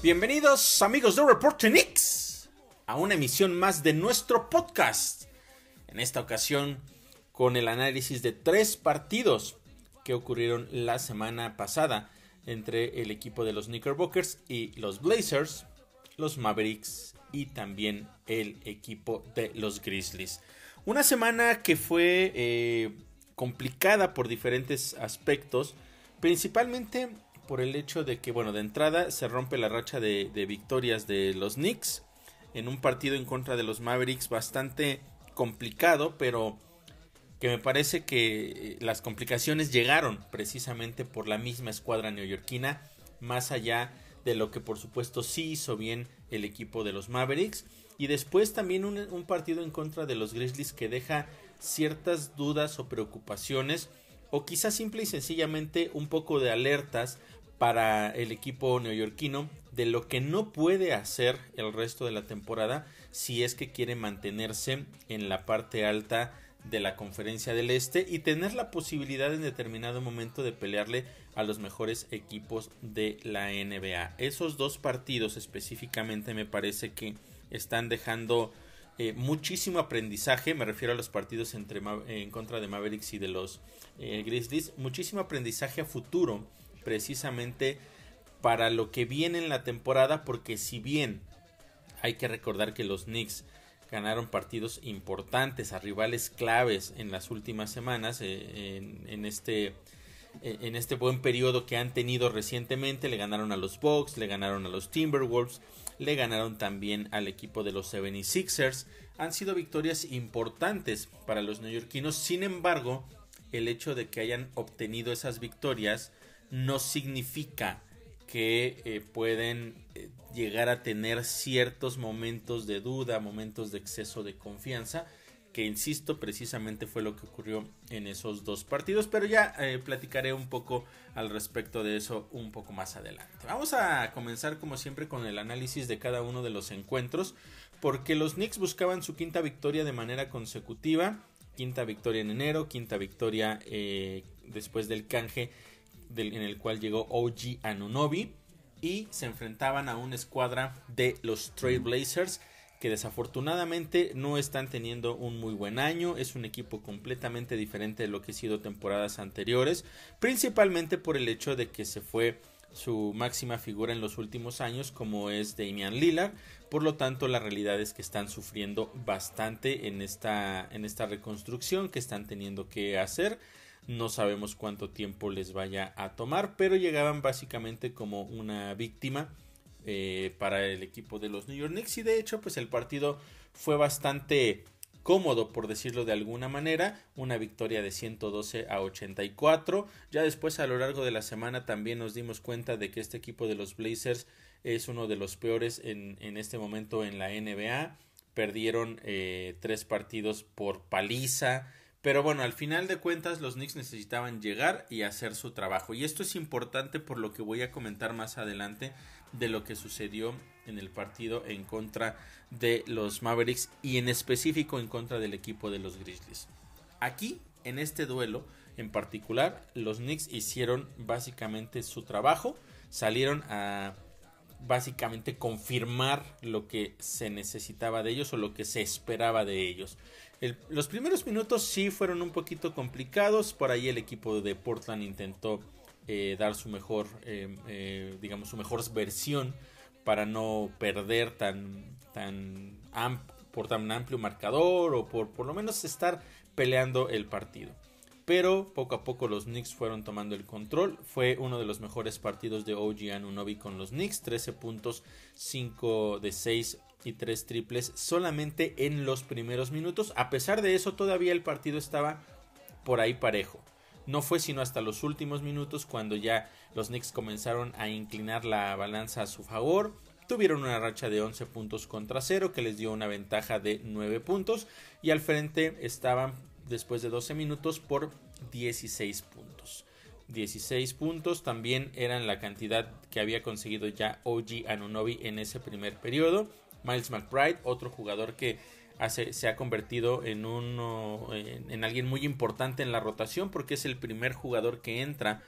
Bienvenidos amigos de Reporte Knicks a una emisión más de nuestro podcast. En esta ocasión con el análisis de tres partidos que ocurrieron la semana pasada entre el equipo de los Knickerbockers y los Blazers, los Mavericks y también el equipo de los Grizzlies. Una semana que fue eh, complicada por diferentes aspectos, principalmente por el hecho de que, bueno, de entrada se rompe la racha de, victorias de los Knicks en un partido en contra de los Mavericks bastante complicado, pero que me parece que eh, las complicaciones llegaron precisamente por la misma escuadra neoyorquina, más allá de lo que por supuesto sí hizo bien el equipo de los Mavericks. Y después también un, un partido en contra de los Grizzlies que deja ciertas dudas o preocupaciones o quizás simple y sencillamente un poco de alertas para el equipo neoyorquino de lo que no puede hacer el resto de la temporada si es que quiere mantenerse en la parte alta de la conferencia del este y tener la posibilidad en determinado momento de pelearle a los mejores equipos de la NBA. Esos dos partidos específicamente me parece que están dejando eh, muchísimo aprendizaje, me refiero a los partidos entre, en contra de Mavericks y de los eh, Grizzlies, muchísimo aprendizaje a futuro precisamente para lo que viene en la temporada, porque si bien hay que recordar que los Knicks ganaron partidos importantes a rivales claves en las últimas semanas, eh, en, este eh, en este buen periodo que han tenido recientemente, le ganaron a los Bucks, le ganaron a los Timberwolves, le ganaron también al equipo de los 76ers. Han sido victorias importantes para los neoyorquinos. Sin embargo, el hecho de que hayan obtenido esas victorias no significa que eh, pueden eh, llegar a tener ciertos momentos de duda, momentos de exceso de confianza, que insisto, precisamente fue lo que ocurrió en esos dos partidos, pero ya eh, platicaré un poco al respecto de eso un poco más adelante. Vamos a comenzar como siempre con el análisis de cada uno de los encuentros, porque los Knicks buscaban su quinta victoria de manera consecutiva, quinta victoria en enero, quinta victoria después del canje en el cual llegó OG Anunobi y se enfrentaban a una escuadra de los Trailblazers que desafortunadamente no están teniendo un muy buen año, es un equipo completamente diferente de lo que ha sido temporadas anteriores, principalmente por el hecho de que se fue su máxima figura en los últimos años como es Damian Lillard, por lo tanto la realidad es que están sufriendo bastante en esta, en esta reconstrucción que están teniendo que hacer no sabemos cuánto tiempo les vaya a tomar, pero llegaban básicamente como una víctima eh, para el equipo de los New York Knicks y de hecho pues el partido fue bastante cómodo por decirlo de alguna manera, una victoria de 112 a 84. Ya después a lo largo de la semana también nos dimos cuenta de que este equipo de los Blazers es uno de los peores en, este momento en la NBA. Perdieron eh, tres partidos por paliza. Pero bueno, al final de cuentas los Knicks necesitaban llegar y hacer su trabajo. Y esto es importante por lo que voy a comentar más adelante de lo que sucedió en el partido en contra de los Mavericks y en específico en contra del equipo de los Grizzlies. Aquí, en este duelo en particular, los Knicks hicieron básicamente su trabajo, salieron a básicamente confirmar lo que se necesitaba de ellos o lo que se esperaba de ellos los primeros minutos sí fueron un poquito complicados. Por ahí el equipo de Portland intentó eh, dar su mejor, eh, eh, digamos, su mejor versión para no perder tan, tan por tan amplio marcador o por por lo menos estar peleando el partido. Pero poco a poco los Knicks fueron tomando el control. Fue uno de los mejores partidos de OG Anunobi con los Knicks. 13 puntos, 5 de 6 y tres triples solamente en los primeros minutos. A pesar de eso, todavía el partido estaba por ahí parejo. No fue sino hasta los últimos minutos cuando ya los Knicks comenzaron a inclinar la balanza a su favor. Tuvieron una racha de 11 puntos contra 0 que les dio una ventaja de 9 puntos y al frente estaban después de 12 minutos por 16 puntos. 16 puntos también eran la cantidad que había conseguido ya OG Anunobi en ese primer periodo Miles McBride, otro jugador que se ha convertido en, en, alguien muy importante en la rotación porque es el primer jugador que entra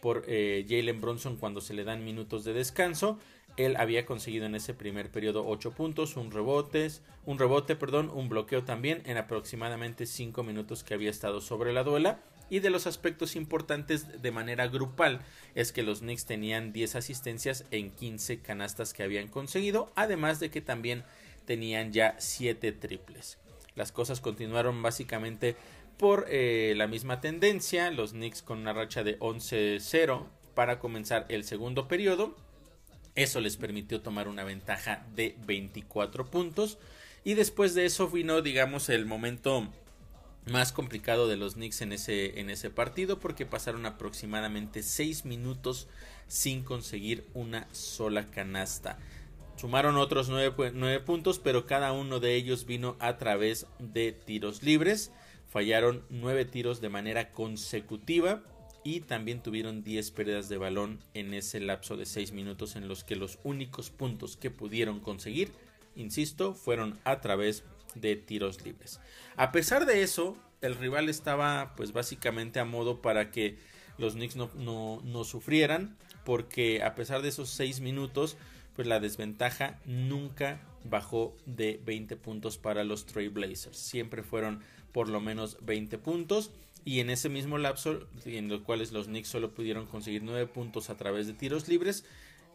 por eh, Jalen Bronson cuando se le dan minutos de descanso. Él había conseguido en ese primer periodo 8 puntos, un rebotes, un rebote, perdón, un bloqueo también en aproximadamente 5 minutos que había estado sobre la duela. Y de los aspectos importantes de manera grupal es que los Knicks tenían 10 asistencias en 15 canastas que habían conseguido, además de que también tenían ya 7 triples. Las cosas continuaron básicamente por eh, la misma tendencia, los Knicks con una racha de 11-0 para comenzar el segundo periodo. Eso les permitió tomar una ventaja de 24 puntos. Y después de eso vino, digamos, el momento más complicado de los Knicks en ese, en ese partido porque pasaron aproximadamente 6 minutos sin conseguir una sola canasta. Sumaron otros 9, puntos, pero cada uno de ellos vino a través de tiros libres. Fallaron 9 tiros de manera consecutiva y también tuvieron 10 pérdidas de balón en ese lapso de 6 minutos en los que los únicos puntos que pudieron conseguir, insisto, fueron a través de tiros libres. A pesar de eso, el rival estaba pues básicamente a modo para que los Knicks no, no, sufrieran, porque a pesar de esos 6 minutos, pues la desventaja nunca bajó de 20 puntos para los Trailblazers. Siempre fueron por lo menos 20 puntos. Y en ese mismo lapso, en los cuales los Knicks solo pudieron conseguir 9 puntos a través de tiros libres,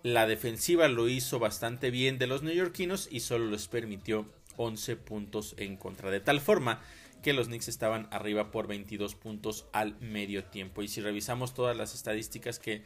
la defensiva lo hizo bastante bien de los neoyorquinos y solo les permitió 11 puntos en contra. De tal forma que los Knicks estaban arriba por 22 puntos al medio tiempo. Y si revisamos todas las estadísticas que,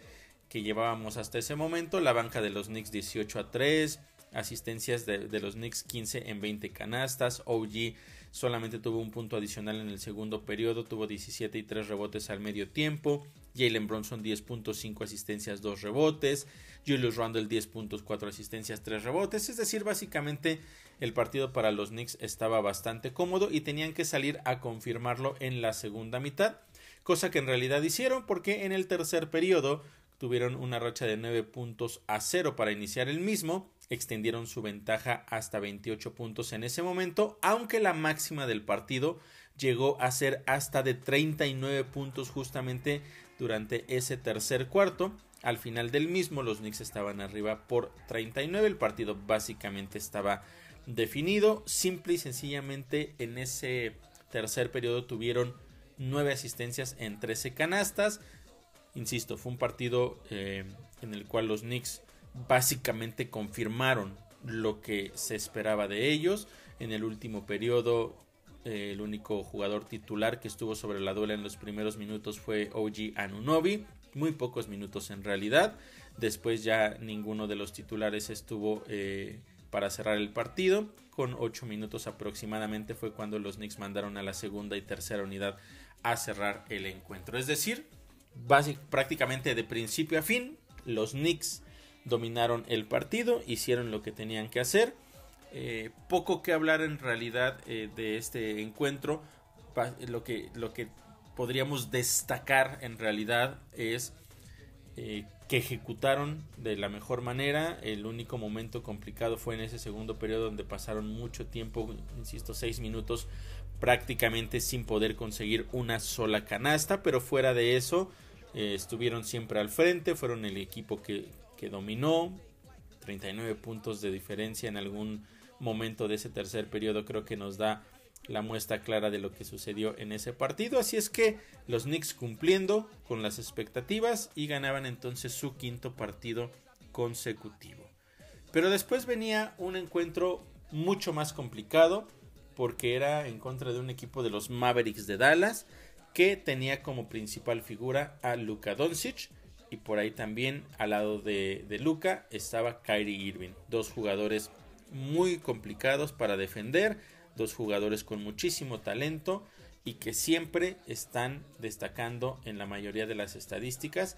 que llevábamos hasta ese momento, la banca de los Knicks 18 a 3, asistencias de, de, los Knicks 15 en 20 canastas, OG solamente tuvo un punto adicional en el segundo periodo, tuvo 17 y 3 rebotes al medio tiempo, Jalen Bronson 10.5 asistencias, 2 rebotes, Julius Randle 10 puntos, 4 asistencias, 3 rebotes, es decir, básicamente el partido para los Knicks estaba bastante cómodo y tenían que salir a confirmarlo en la segunda mitad, cosa que en realidad hicieron porque en el tercer periodo tuvieron una racha de 9 puntos a 0 para iniciar el mismo, extendieron su ventaja hasta 28 puntos en ese momento, aunque la máxima del partido llegó a ser hasta de 39 puntos justamente durante ese tercer cuarto. Al final del mismo los Knicks estaban arriba por 39, el partido básicamente estaba definido, simple y sencillamente en ese tercer periodo tuvieron 9 asistencias en 13 canastas, Insisto, fue un partido eh, en el cual los Knicks básicamente confirmaron lo que se esperaba de ellos. En el último periodo, eh, el único jugador titular que estuvo sobre la duela en los primeros minutos fue OG Anunobi. Muy pocos minutos en realidad. Después ya ninguno de los titulares estuvo eh, para cerrar el partido. Con 8 minutos aproximadamente fue cuando los Knicks mandaron a la segunda y tercera unidad a cerrar el encuentro. Es decir, prácticamente de principio a fin, los Knicks dominaron el partido, hicieron lo que tenían que hacer. Eh, poco que hablar en realidad eh, de este encuentro. Lo que, lo que podríamos destacar en realidad es eh, que ejecutaron de la mejor manera. El único momento complicado fue en ese segundo periodo donde pasaron mucho tiempo, insisto, seis minutos prácticamente sin poder conseguir una sola canasta, pero fuera de eso eh, estuvieron siempre al frente, fueron el equipo que, que dominó, 39 puntos de diferencia en algún momento de ese tercer periodo creo que nos da la muestra clara de lo que sucedió en ese partido. Así es que los Knicks cumpliendo con las expectativas y ganaban entonces su quinto partido consecutivo. Pero después venía un encuentro mucho más complicado porque era en contra de un equipo de los Mavericks de Dallas que tenía como principal figura a Luka Doncic y por ahí también al lado de, de Luka estaba Kyrie Irving, dos jugadores muy complicados para defender, dos jugadores con muchísimo talento y que siempre están destacando en la mayoría de las estadísticas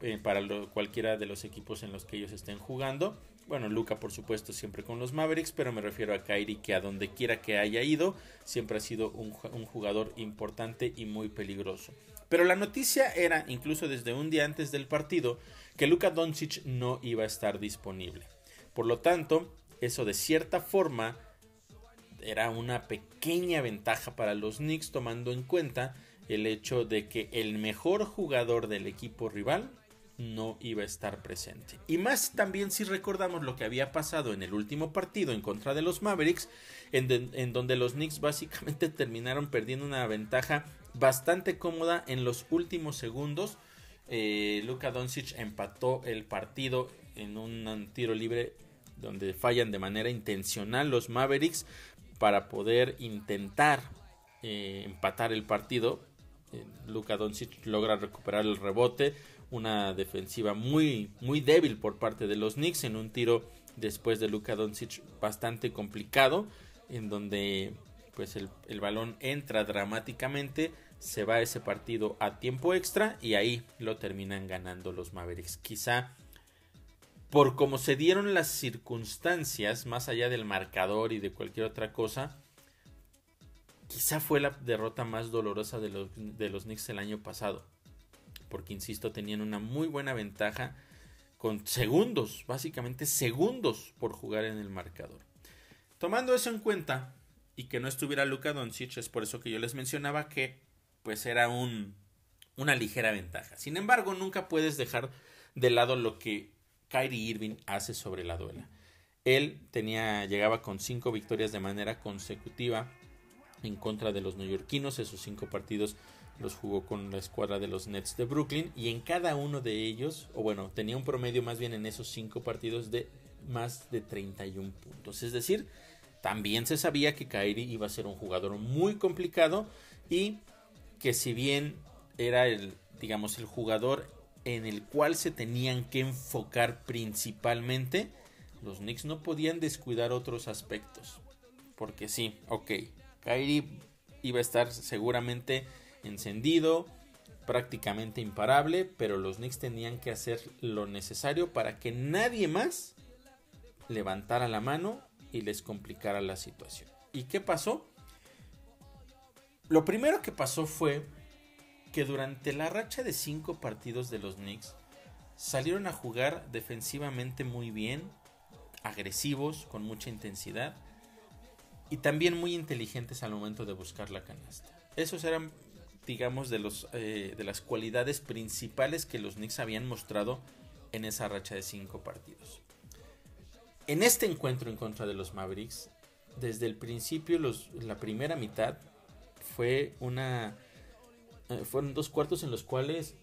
eh, para cualquiera de los equipos en los que ellos estén jugando bueno, Luca por supuesto siempre con los Mavericks, pero me refiero a Kyrie que a donde quiera que haya ido, siempre ha sido un, jugador importante y muy peligroso. Pero la noticia era, incluso desde un día antes del partido, que Luka Doncic no iba a estar disponible. Por lo tanto, eso de cierta forma era una pequeña ventaja para los Knicks tomando en cuenta el hecho de que el mejor jugador del equipo rival no iba a estar presente. Y más también si recordamos lo que había pasado en el último partido en contra de los Mavericks, en, donde los Knicks básicamente terminaron perdiendo una ventaja bastante cómoda en los últimos segundos. Eh, Luka Doncic empató el partido en un tiro libre donde fallan de manera intencional los Mavericks para poder intentar eh, empatar el partido. Eh, Luka Doncic logra recuperar el rebote, una defensiva muy muy débil por parte de los Knicks en un tiro después de Luka Doncic bastante complicado en donde pues el, el balón entra dramáticamente se va ese partido a tiempo extra y ahí lo terminan ganando los Mavericks. Quizá por cómo se dieron las circunstancias, más allá del marcador y de cualquier otra cosa, quizá fue la derrota más dolorosa de los, de los Knicks el año pasado. Porque, insisto, tenían una muy buena ventaja con segundos, básicamente segundos por jugar en el marcador. Tomando eso en cuenta y que no estuviera Luka Doncic, es por eso que yo les mencionaba que pues era un, una ligera ventaja. Sin embargo, nunca puedes dejar de lado lo que Kyrie Irving hace sobre la duela. Él tenía, llegaba con cinco victorias de manera consecutiva en contra de los neoyorquinos. Esos cinco partidos los jugó con la escuadra de los Nets de Brooklyn y en cada uno de ellos, o bueno, tenía un promedio más bien en esos cinco partidos de más de 31 puntos. Es decir, también se sabía que Kyrie iba a ser un jugador muy complicado y que si bien era el, digamos, el jugador en el cual se tenían que enfocar principalmente, los Knicks no podían descuidar otros aspectos. Porque sí, ok, Kyrie iba a estar seguramente encendido, prácticamente imparable, pero los Knicks tenían que hacer lo necesario para que nadie más levantara la mano y les complicara la situación. ¿Y qué pasó? Lo primero que pasó fue que durante la racha de cinco partidos de los Knicks salieron a jugar defensivamente muy bien, agresivos, con mucha intensidad y también muy inteligentes al momento de buscar la canasta. Esos eran, digamos, de, los, eh, de las cualidades principales que los Knicks habían mostrado en esa racha de cinco partidos. En este encuentro en contra de los Mavericks, desde el principio, los, la primera mitad, fue una... Eh, fueron dos cuartos en los cuales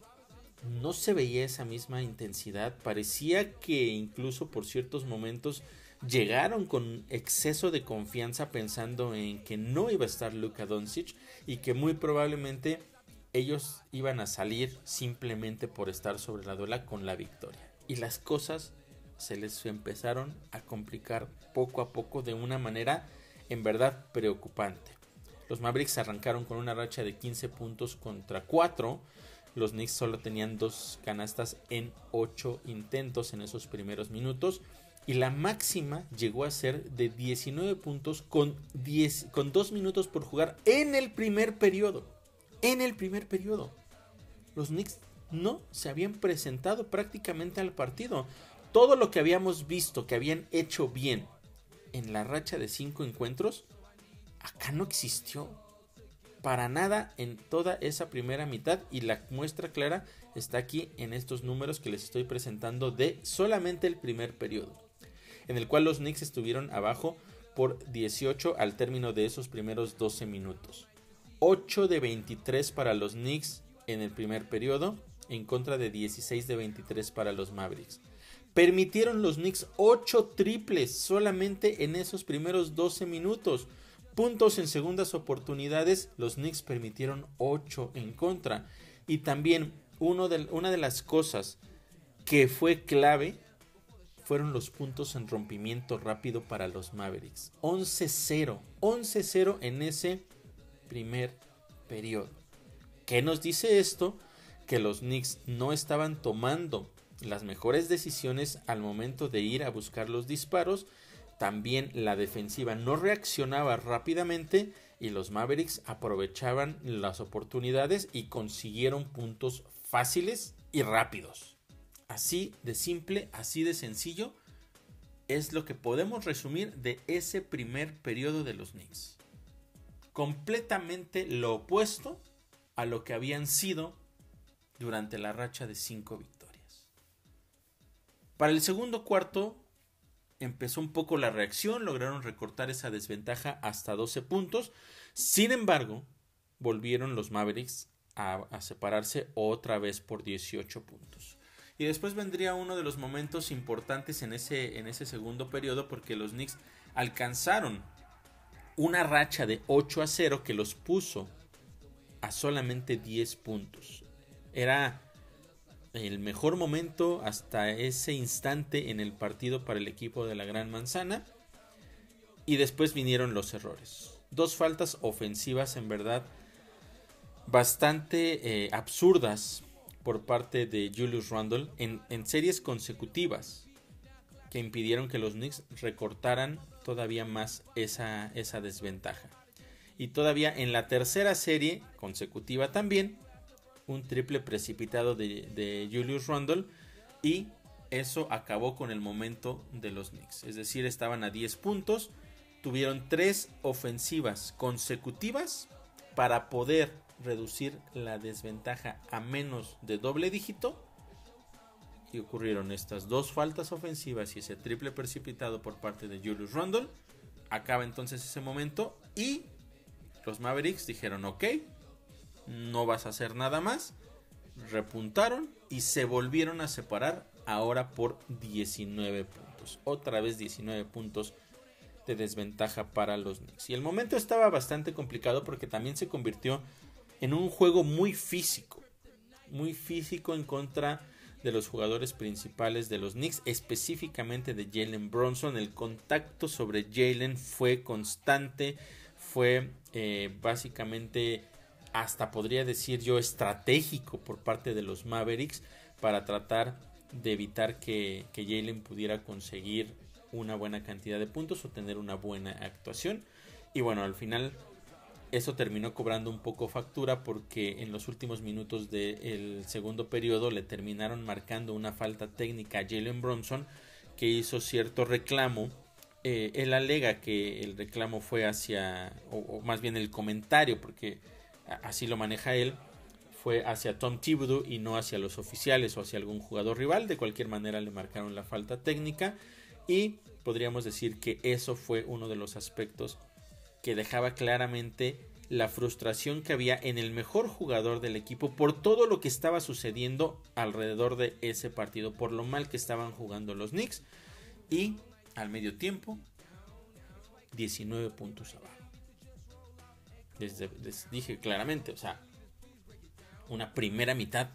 no se veía esa misma intensidad. Parecía que incluso por ciertos momentos llegaron con exceso de confianza pensando en que no iba a estar Luka Doncic y que muy probablemente ellos iban a salir simplemente por estar sobre la duela con la victoria. Y las cosas se les empezaron a complicar poco a poco de una manera en verdad preocupante. Los Mavericks arrancaron con una racha de 15 puntos contra 4. Los Knicks solo tenían dos canastas en 8 intentos en esos primeros minutos. Y la máxima llegó a ser de 19 puntos con, 10, con 2 minutos por jugar en el primer periodo. En el primer periodo. Los Knicks no se habían presentado prácticamente al partido. Todo lo que habíamos visto que habían hecho bien en la racha de 5 encuentros acá no existió para nada en toda esa primera mitad y la muestra clara está aquí en estos números que les estoy presentando de solamente el primer periodo, en el cual los Knicks estuvieron abajo por 18 al término de esos primeros 12 minutos. 8 de 23 para los Knicks en el primer periodo, en contra de 16 de 23 para los Mavericks. Permitieron los Knicks 8 triples solamente en esos primeros 12 minutos puntos en segundas oportunidades, los Knicks permitieron 8 en contra. Y también una de las cosas que fue clave fueron los puntos en rompimiento rápido para los Mavericks. 11-0, 11-0 en ese primer periodo. ¿Qué nos dice esto? Que los Knicks no estaban tomando las mejores decisiones al momento de ir a buscar los disparos también la defensiva no reaccionaba rápidamente y los Mavericks aprovechaban las oportunidades y consiguieron puntos fáciles y rápidos. Así de simple, así de sencillo es lo que podemos resumir de ese primer periodo de los Knicks. Completamente lo opuesto a lo que habían sido durante la racha de cinco victorias. Para el segundo cuarto empezó un poco la reacción, lograron recortar esa desventaja hasta 12 puntos. Sin embargo, volvieron los Mavericks a, separarse otra vez por 18 puntos. Y después vendría uno de los momentos importantes en ese, en ese segundo periodo porque los Knicks alcanzaron una racha de 8 a 0 que los puso a solamente 10 puntos. Era el mejor momento hasta ese instante en el partido para el equipo de la Gran Manzana. Y después vinieron los errores. Dos faltas ofensivas en verdad bastante eh, absurdas por parte de Julius Randle en, series consecutivas que impidieron que los Knicks recortaran todavía más esa, esa desventaja. Y todavía en la tercera serie consecutiva también, un triple precipitado de, de Julius Randle y eso acabó con el momento de los Knicks. Es decir, estaban a 10 puntos, tuvieron tres ofensivas consecutivas para poder reducir la desventaja a menos de doble dígito. Y ocurrieron estas dos faltas ofensivas y ese triple precipitado por parte de Julius Randle. Acaba entonces ese momento y los Mavericks dijeron, ok, no vas a hacer nada más. Repuntaron y se volvieron a separar ahora por 19 puntos. Otra vez 19 puntos de desventaja para los Knicks. Y el momento estaba bastante complicado porque también se convirtió en un juego muy físico. Muy físico en contra de los jugadores principales de los Knicks, específicamente de Jalen Bronson. El contacto sobre Jalen fue constante, fue eh, básicamente hasta podría decir yo estratégico por parte de los Mavericks para tratar de evitar que, que Jalen pudiera conseguir una buena cantidad de puntos o tener una buena actuación. Y bueno, al final eso terminó cobrando un poco factura porque en los últimos minutos del segundo periodo le terminaron marcando una falta técnica a Jalen Bronson que hizo cierto reclamo. Eh, él alega que el reclamo fue hacia, o, más bien el comentario, porque así lo maneja él, fue hacia Tom Thibodeau y no hacia los oficiales o hacia algún jugador rival. De cualquier manera le marcaron la falta técnica y podríamos decir que eso fue uno de los aspectos que dejaba claramente la frustración que había en el mejor jugador del equipo por todo lo que estaba sucediendo alrededor de ese partido, por lo mal que estaban jugando los Knicks y al medio tiempo 19 puntos abajo. les dije claramente, o sea, una primera mitad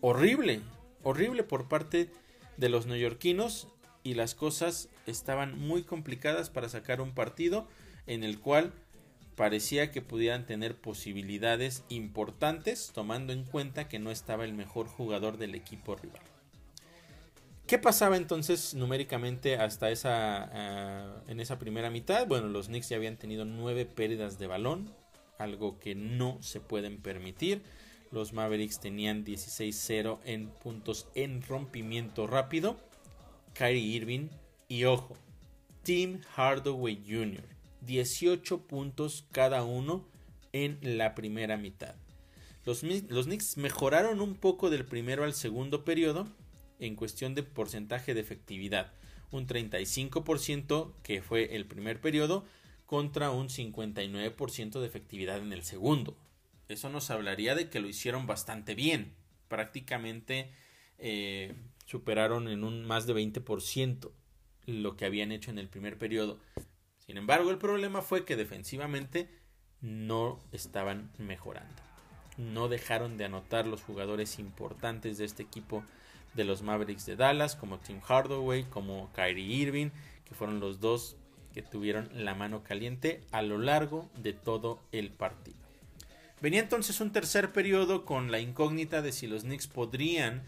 horrible, horrible por parte de los neoyorquinos y las cosas estaban muy complicadas para sacar un partido en el cual parecía que pudieran tener posibilidades importantes tomando en cuenta que no estaba el mejor jugador del equipo rival. ¿Qué pasaba entonces numéricamente hasta esa ah, en esa primera mitad? Bueno, los Knicks ya habían tenido nueve pérdidas de balón, algo que no se pueden permitir. Los Mavericks tenían 16-0 en puntos en rompimiento rápido. Kyrie Irving y ojo, Tim Hardaway Jr. 18 puntos cada uno en la primera mitad. Los, Knicks mejoraron un poco del primero al segundo periodo en cuestión de porcentaje de efectividad. Un 35% que fue el primer periodo contra un 59% de efectividad en el segundo. Eso nos hablaría de que lo hicieron bastante bien. Prácticamente eh, superaron en un más de 20% lo que habían hecho en el primer periodo. Sin embargo, el problema fue que defensivamente no estaban mejorando. No dejaron de anotar los jugadores importantes de este equipo de los Mavericks de Dallas, como Tim Hardaway, como Kyrie Irving, que fueron los dos que tuvieron la mano caliente a lo largo de todo el partido. Venía entonces un tercer periodo con la incógnita de si los Knicks podrían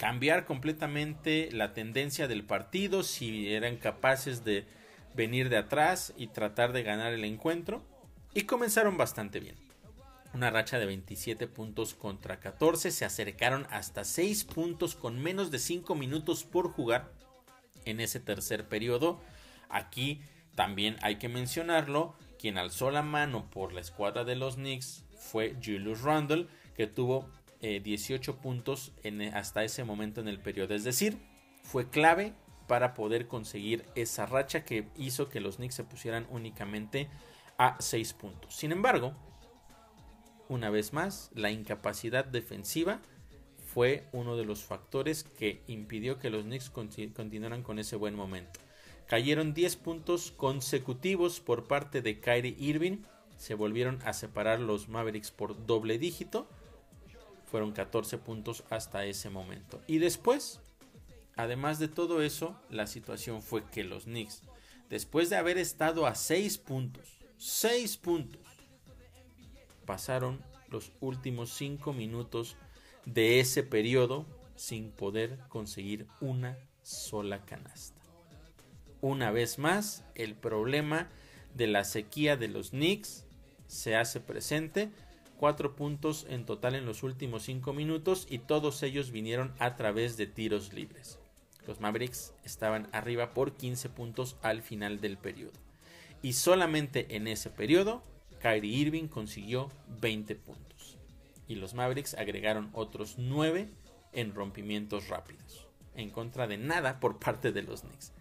cambiar completamente la tendencia del partido, si eran capaces de venir de atrás y tratar de ganar el encuentro. Y comenzaron bastante bien. Una racha de 27 puntos contra 14. Se acercaron hasta 6 puntos con menos de 5 minutos por jugar en ese tercer periodo. Aquí también hay que mencionarlo. Quien alzó la mano por la escuadra de los Knicks fue Julius Randle, que tuvo 18 eh, puntos en, hasta ese momento en el periodo. Es decir, fue clave para poder conseguir esa racha que hizo que los Knicks se pusieran únicamente a 6 puntos. Sin embargo, una vez más, la incapacidad defensiva fue uno de los factores que impidió que los Knicks continuaran con ese buen momento. Cayeron 10 puntos consecutivos por parte de Kyrie Irving. Se volvieron a separar los Mavericks por doble dígito. Fueron 14 puntos hasta ese momento. Y después, además de todo eso, la situación fue que los Knicks, después de haber estado a 6 puntos, 6 puntos, pasaron los últimos 5 minutos de ese periodo sin poder conseguir una sola canasta una vez más, el problema de la sequía de los Knicks se hace presente. Cuatro puntos en total en los últimos cinco minutos y todos ellos vinieron a través de tiros libres. Los Mavericks estaban arriba por 15 puntos al final del periodo. Y solamente en ese periodo, Kyrie Irving consiguió 20 puntos. Y los Mavericks agregaron otros 9 en rompimientos rápidos. En contra de nada por parte de los Knicks.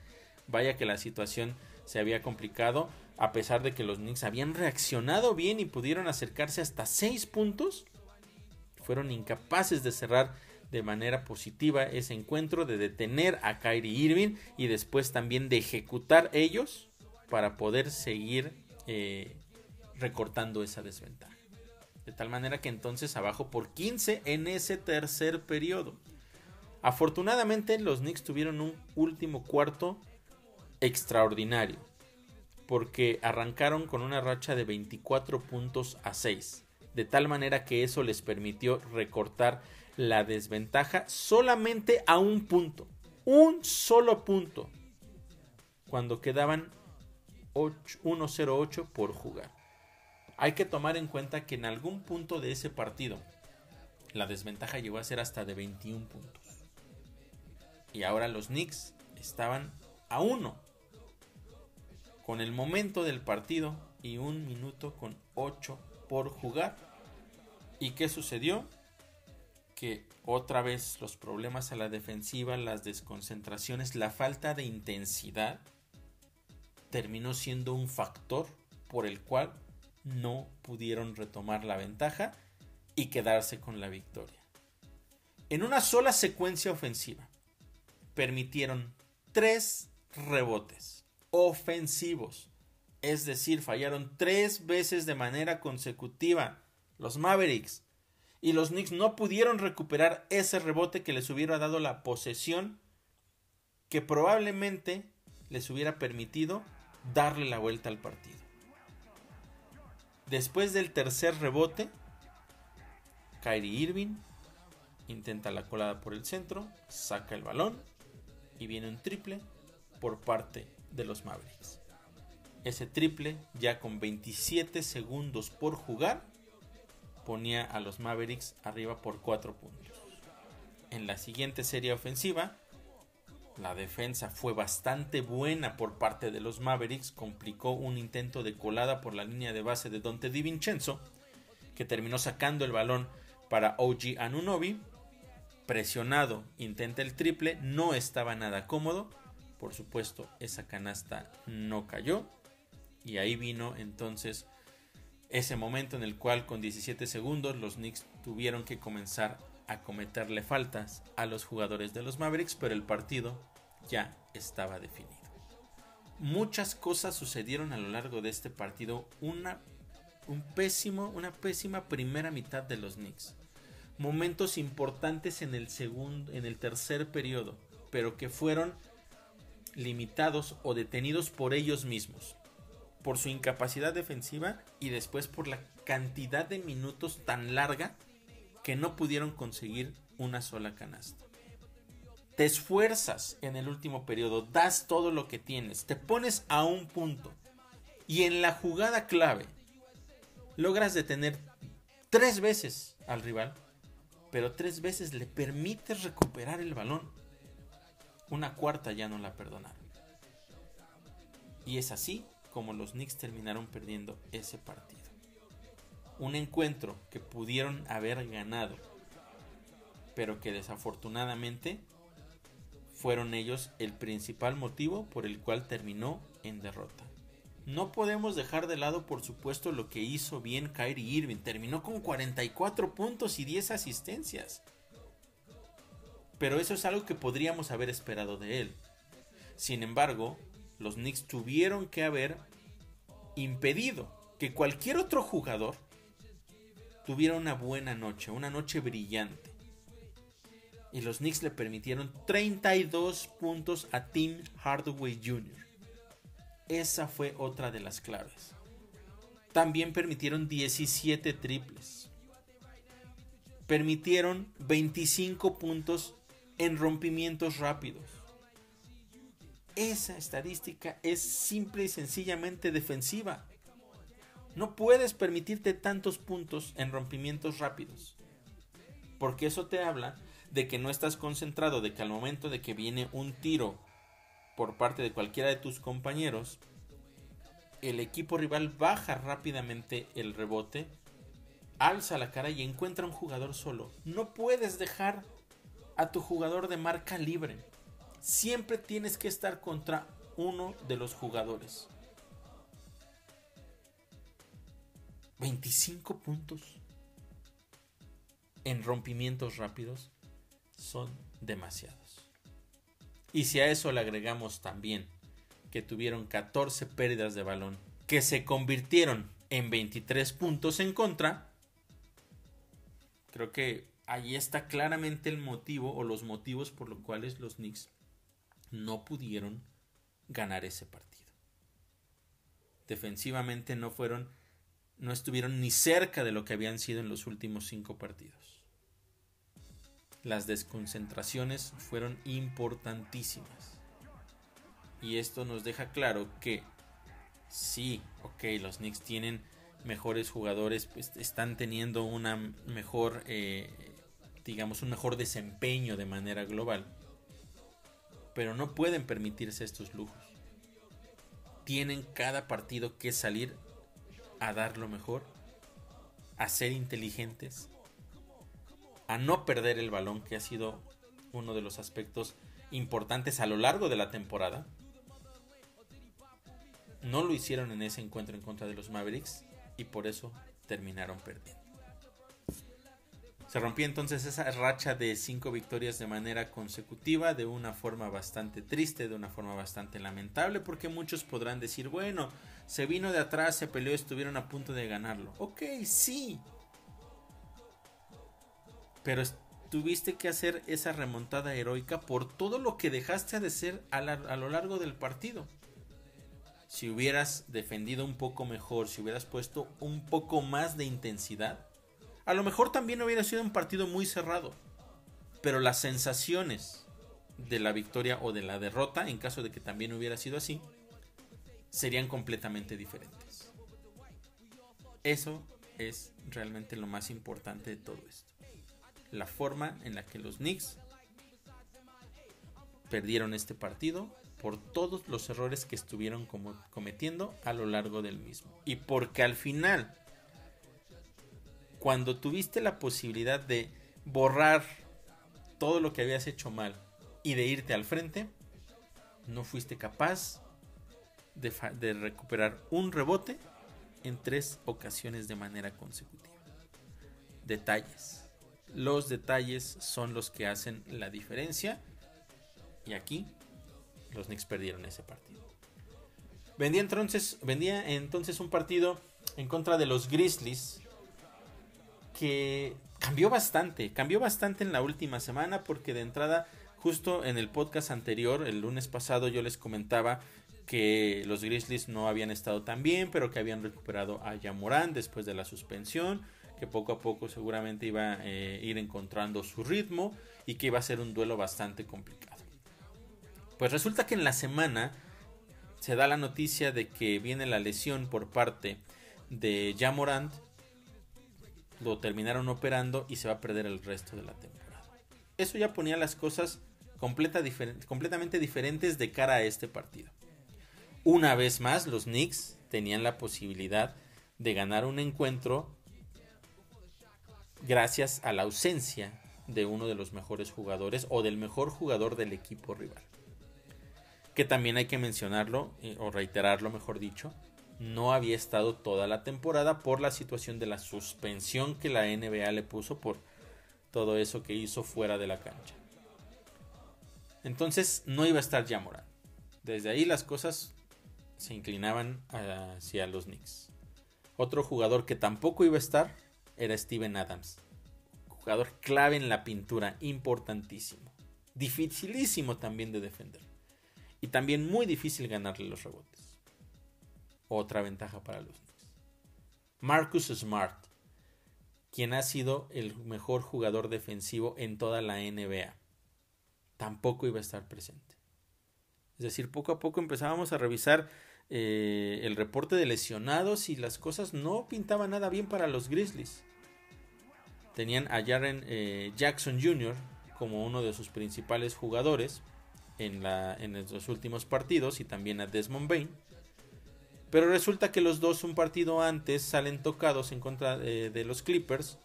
Vaya que la situación se había complicado, a pesar de que los Knicks habían reaccionado bien y pudieron acercarse hasta 6 puntos, fueron incapaces de cerrar de manera positiva ese encuentro, de detener a Kyrie Irving y después también de ejecutar ellos para poder seguir eh, recortando esa desventaja. De tal manera que entonces abajo por 15 en ese tercer periodo. Afortunadamente los Knicks tuvieron un último cuarto extraordinario, porque arrancaron con una racha de 24 puntos a 6, de tal manera que eso les permitió recortar la desventaja solamente a un punto, un solo punto, cuando quedaban 1-0-8 por jugar. Hay que tomar en cuenta que en algún punto de ese partido la desventaja llegó a ser hasta de 21 puntos. Y ahora los Knicks estaban a 1 con el momento del partido y un minuto con 8 por jugar. ¿Y qué sucedió? Que otra vez los problemas a la defensiva, las desconcentraciones, la falta de intensidad terminó siendo un factor por el cual no pudieron retomar la ventaja y quedarse con la victoria. En una sola secuencia ofensiva permitieron tres rebotes ofensivos. Es decir, fallaron tres veces de manera consecutiva los Mavericks. Y los Knicks no pudieron recuperar ese rebote que les hubiera dado la posesión que probablemente les hubiera permitido darle la vuelta al partido. Después del tercer rebote, Kyrie Irving intenta la colada por el centro, saca el balón y viene un triple por parte de los Mavericks. Ese triple, ya con 27 segundos por jugar, ponía a los Mavericks arriba por 4 puntos. En la siguiente serie ofensiva, la defensa fue bastante buena por parte de los Mavericks, complicó un intento de colada por la línea de base de Dante DiVincenzo, que terminó sacando el balón para OG Anunobi. Presionado, intenta el triple, no estaba nada cómodo por supuesto, esa canasta no cayó. Y ahí vino entonces ese momento en el cual con 17 segundos los Knicks tuvieron que comenzar a cometerle faltas a los jugadores de los Mavericks, pero el partido ya estaba definido. Muchas cosas sucedieron a lo largo de este partido. Una, un pésimo, una pésima primera mitad de los Knicks. Momentos importantes en el segundo, en el tercer periodo, pero que fueron limitados o detenidos por ellos mismos, por su incapacidad defensiva y después por la cantidad de minutos tan larga que no pudieron conseguir una sola canasta. Te esfuerzas en el último periodo, das todo lo que tienes, te pones a un punto y en la jugada clave logras detener tres veces al rival, pero tres veces le permites recuperar el balón una cuarta ya no la perdonaron. Y es así como los Knicks terminaron perdiendo ese partido. Un encuentro que pudieron haber ganado, pero que desafortunadamente fueron ellos el principal motivo por el cual terminó en derrota. No podemos dejar de lado, por supuesto, lo que hizo bien Kyrie Irving. Terminó con 44 puntos y 10 asistencias. Pero eso es algo que podríamos haber esperado de él. Sin embargo, los Knicks tuvieron que haber impedido que cualquier otro jugador tuviera una buena noche, una noche brillante. Y los Knicks le permitieron 32 puntos a Tim Hardaway Jr. Esa fue otra de las claves. También permitieron 17 triples. Permitieron 25 puntos en rompimientos rápidos. Esa estadística es simple y sencillamente defensiva. No puedes permitirte tantos puntos en rompimientos rápidos. Porque eso te habla de que no estás concentrado, de que al momento de que viene un tiro por parte de cualquiera de tus compañeros, el equipo rival baja rápidamente el rebote, alza la cara y encuentra un jugador solo. No puedes dejar a tu jugador de marca libre. Siempre tienes que estar contra uno de los jugadores. 25 puntos en rompimientos rápidos son demasiados. Y si a eso le agregamos también que tuvieron 14 pérdidas de balón, que se convirtieron en 23 puntos en contra, creo que ahí está claramente el motivo o los motivos por los cuales los Knicks no pudieron ganar ese partido. Defensivamente no fueron, no estuvieron ni cerca de lo que habían sido en los últimos cinco partidos las desconcentraciones fueron importantísimas. Y esto nos deja claro que sí, ok, los Knicks tienen mejores jugadores, pues están teniendo una mejor, eh, digamos, un mejor desempeño de manera global. Pero no pueden permitirse estos lujos. Tienen cada partido que salir a dar lo mejor, a ser inteligentes, a no perder el balón, que ha sido uno de los aspectos importantes a lo largo de la temporada. No lo hicieron en ese encuentro en contra de los Mavericks y por eso terminaron perdiendo. Se rompió entonces esa racha de cinco victorias de manera consecutiva, de una forma bastante triste, de una forma bastante lamentable, porque muchos podrán decir, bueno, se vino de atrás, se peleó, estuvieron a punto de ganarlo. Ok, sí, pero tuviste que hacer esa remontada heroica por todo lo que dejaste de ser a, lo largo del partido. Si hubieras defendido un poco mejor, si hubieras puesto un poco más de intensidad, a lo mejor también hubiera sido un partido muy cerrado. Pero las sensaciones de la victoria o de la derrota, en caso de que también hubiera sido así, serían completamente diferentes. Eso es realmente lo más importante de todo esto la forma en la que los Knicks perdieron este partido por todos los errores que estuvieron cometiendo a lo largo del mismo. Y porque al final, cuando tuviste la posibilidad de borrar todo lo que habías hecho mal y de irte al frente, no fuiste capaz de, recuperar un rebote en tres ocasiones de manera consecutiva. Detalles los detalles son los que hacen la diferencia. Y aquí los Knicks perdieron ese partido. Vendía entonces, vendía entonces un partido en contra de los Grizzlies que cambió bastante, cambió bastante en la última semana porque de entrada, justo en el podcast anterior, el lunes pasado, yo les comentaba que los Grizzlies no habían estado tan bien, pero que habían recuperado a Yamorán después de la suspensión que poco a poco seguramente iba a eh, ir encontrando su ritmo y que iba a ser un duelo bastante complicado. Pues resulta que en la semana se da la noticia de que viene la lesión por parte de Jamorant, lo terminaron operando y se va a perder el resto de la temporada. Eso ya ponía las cosas completamente diferentes de cara a este partido. Una vez más, los Knicks tenían la posibilidad de ganar un encuentro gracias a la ausencia de uno de los mejores jugadores o del mejor jugador del equipo rival. Que también hay que mencionarlo, eh, o reiterarlo mejor dicho, no había estado toda la temporada por la situación de la suspensión que la NBA le puso por todo eso que hizo fuera de la cancha. Entonces no iba a estar ya Morán. Desde ahí las cosas se inclinaban hacia los Knicks. Otro jugador que tampoco iba a estar era Steven Adams. Jugador clave en la pintura, importantísimo. Dificilísimo también de defender. Y también muy difícil ganarle los rebotes. Otra ventaja para los Knicks. Marcus Smart, quien ha sido el mejor jugador defensivo en toda la NBA. Tampoco iba a estar presente. Es decir, poco a poco empezábamos a revisar eh, el reporte de lesionados y las cosas no pintaban nada bien para los Grizzlies. Tenían a Jaren eh, Jackson Jr. como uno de sus principales jugadores en, en los últimos partidos y también a Desmond Bain. Pero resulta que los dos un partido antes salen tocados en contra de, de los Clippers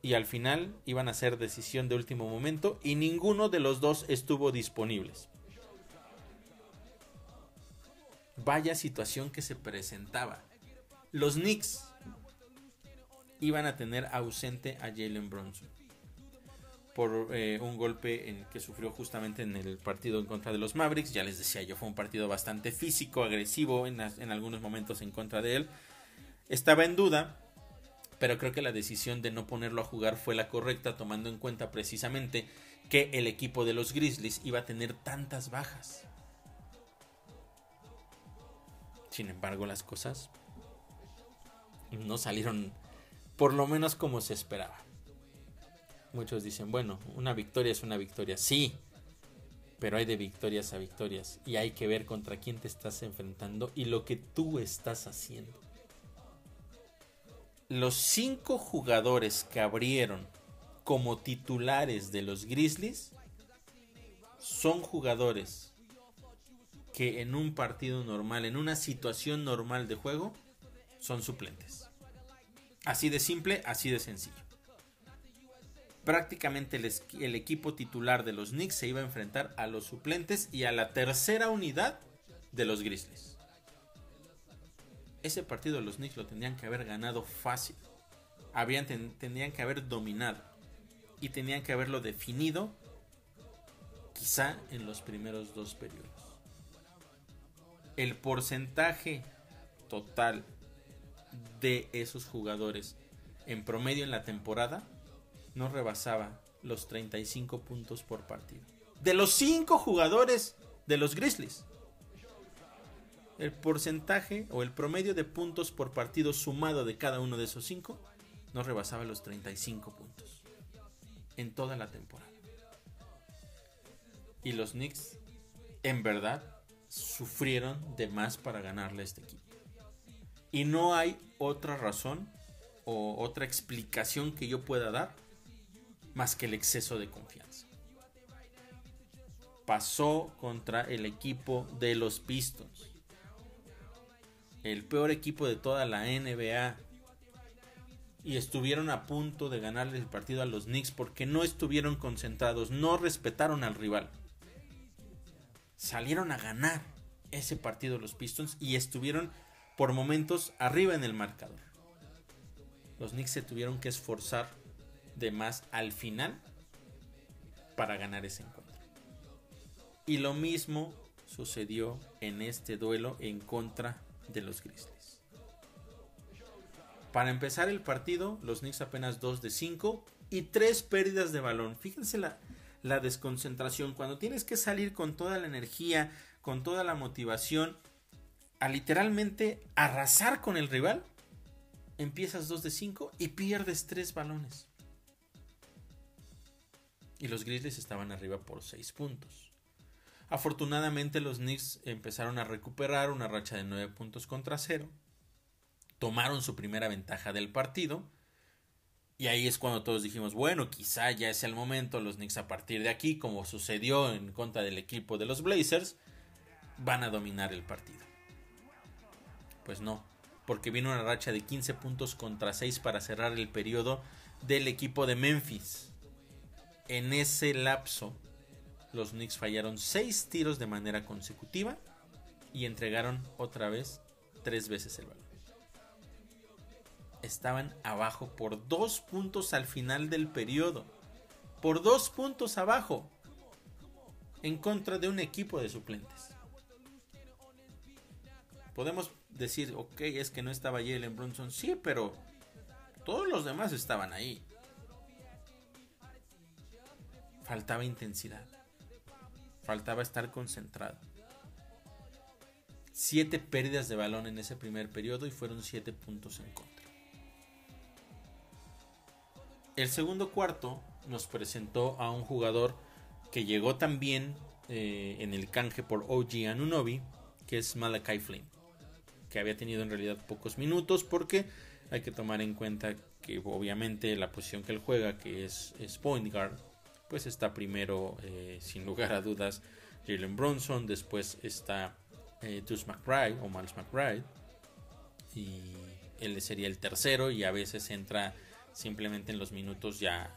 y al final iban a ser decisión de último momento y ninguno de los dos estuvo disponibles. Vaya situación que se presentaba. Los Knicks iban a tener ausente a Jalen Bronson por eh, un golpe en que sufrió justamente en el partido en contra de los Mavericks. Ya les decía yo, fue un partido bastante físico, agresivo en, en algunos momentos en contra de él. Estaba en duda, pero creo que la decisión de no ponerlo a jugar fue la correcta, tomando en cuenta precisamente que el equipo de los Grizzlies iba a tener tantas bajas. Sin embargo, las cosas no salieron por lo menos como se esperaba. Muchos dicen, bueno, una victoria es una victoria. Sí, pero hay de victorias a victorias y hay que ver contra quién te estás enfrentando y lo que tú estás haciendo. Los cinco jugadores que abrieron como titulares de los Grizzlies son jugadores que en un partido normal, en una situación normal de juego, son suplentes. Así de simple, así de sencillo. Prácticamente el, equipo titular de los Knicks se iba a enfrentar a los suplentes y a la tercera unidad de los Grizzlies. Ese partido los Knicks lo tendrían que haber ganado fácil. Habrían, tendrían que haber dominado. Y tenían que haberlo definido quizá en los primeros dos periodos. El porcentaje total de esos jugadores en promedio en la temporada no rebasaba los 35 puntos por partido. De los 5 jugadores de los Grizzlies. El porcentaje o el promedio de puntos por partido sumado de cada uno de esos 5 no rebasaba los 35 puntos. En toda la temporada. Y los Knicks, en verdad, sufrieron de más para ganarle a este equipo. Y no hay otra razón o otra explicación que yo pueda dar más que el exceso de confianza. Pasó contra el equipo de los Pistons. El peor equipo de toda la NBA. Y estuvieron a punto de ganarle el partido a los Knicks porque no estuvieron concentrados, no respetaron al rival. Salieron a ganar ese partido los Pistons y estuvieron por momentos arriba en el marcador. Los Knicks se tuvieron que esforzar de más al final para ganar ese encuentro. Y lo mismo sucedió en este duelo en contra de los Grizzlies. Para empezar el partido, los Knicks apenas 2 de 5 y 3 pérdidas de balón. Fíjense la, la desconcentración. Cuando tienes que salir con toda la energía, con toda la motivación a literalmente arrasar con el rival, empiezas 2 de 5 y pierdes 3 balones. Y los Grizzlies estaban arriba por 6 puntos. Afortunadamente los Knicks empezaron a recuperar una racha de 9 puntos contra 0. Tomaron su primera ventaja del partido. Y ahí es cuando todos dijimos, bueno, quizá ya es el momento, los Knicks a partir de aquí, como sucedió en contra del equipo de los Blazers, van a dominar el partido. Pues no, porque vino una racha de 15 puntos contra 6 para cerrar el periodo del equipo de Memphis. En ese lapso, los Knicks fallaron 6 tiros de manera consecutiva y entregaron otra vez 3 veces el balón. Estaban abajo por 2 puntos al final del periodo. Por 2 puntos abajo. En contra de un equipo de suplentes. Podemos decir, ok, es que no estaba Jalen Brunson. Sí, pero todos los demás estaban ahí. Faltaba intensidad. Faltaba estar concentrado. Siete pérdidas de balón en ese primer periodo y fueron siete puntos en contra. El segundo cuarto nos presentó a un jugador que llegó también eh, en el canje por OG Anunobi, que es Malachi Flynn, que había tenido en realidad pocos minutos porque hay que tomar en cuenta que obviamente la posición que él juega, que es point guard, pues está primero, eh, sin lugar a dudas, Jalen Bronson, después está eh, McBride o Miles McBride, y él sería el tercero y a veces entra simplemente en los minutos ya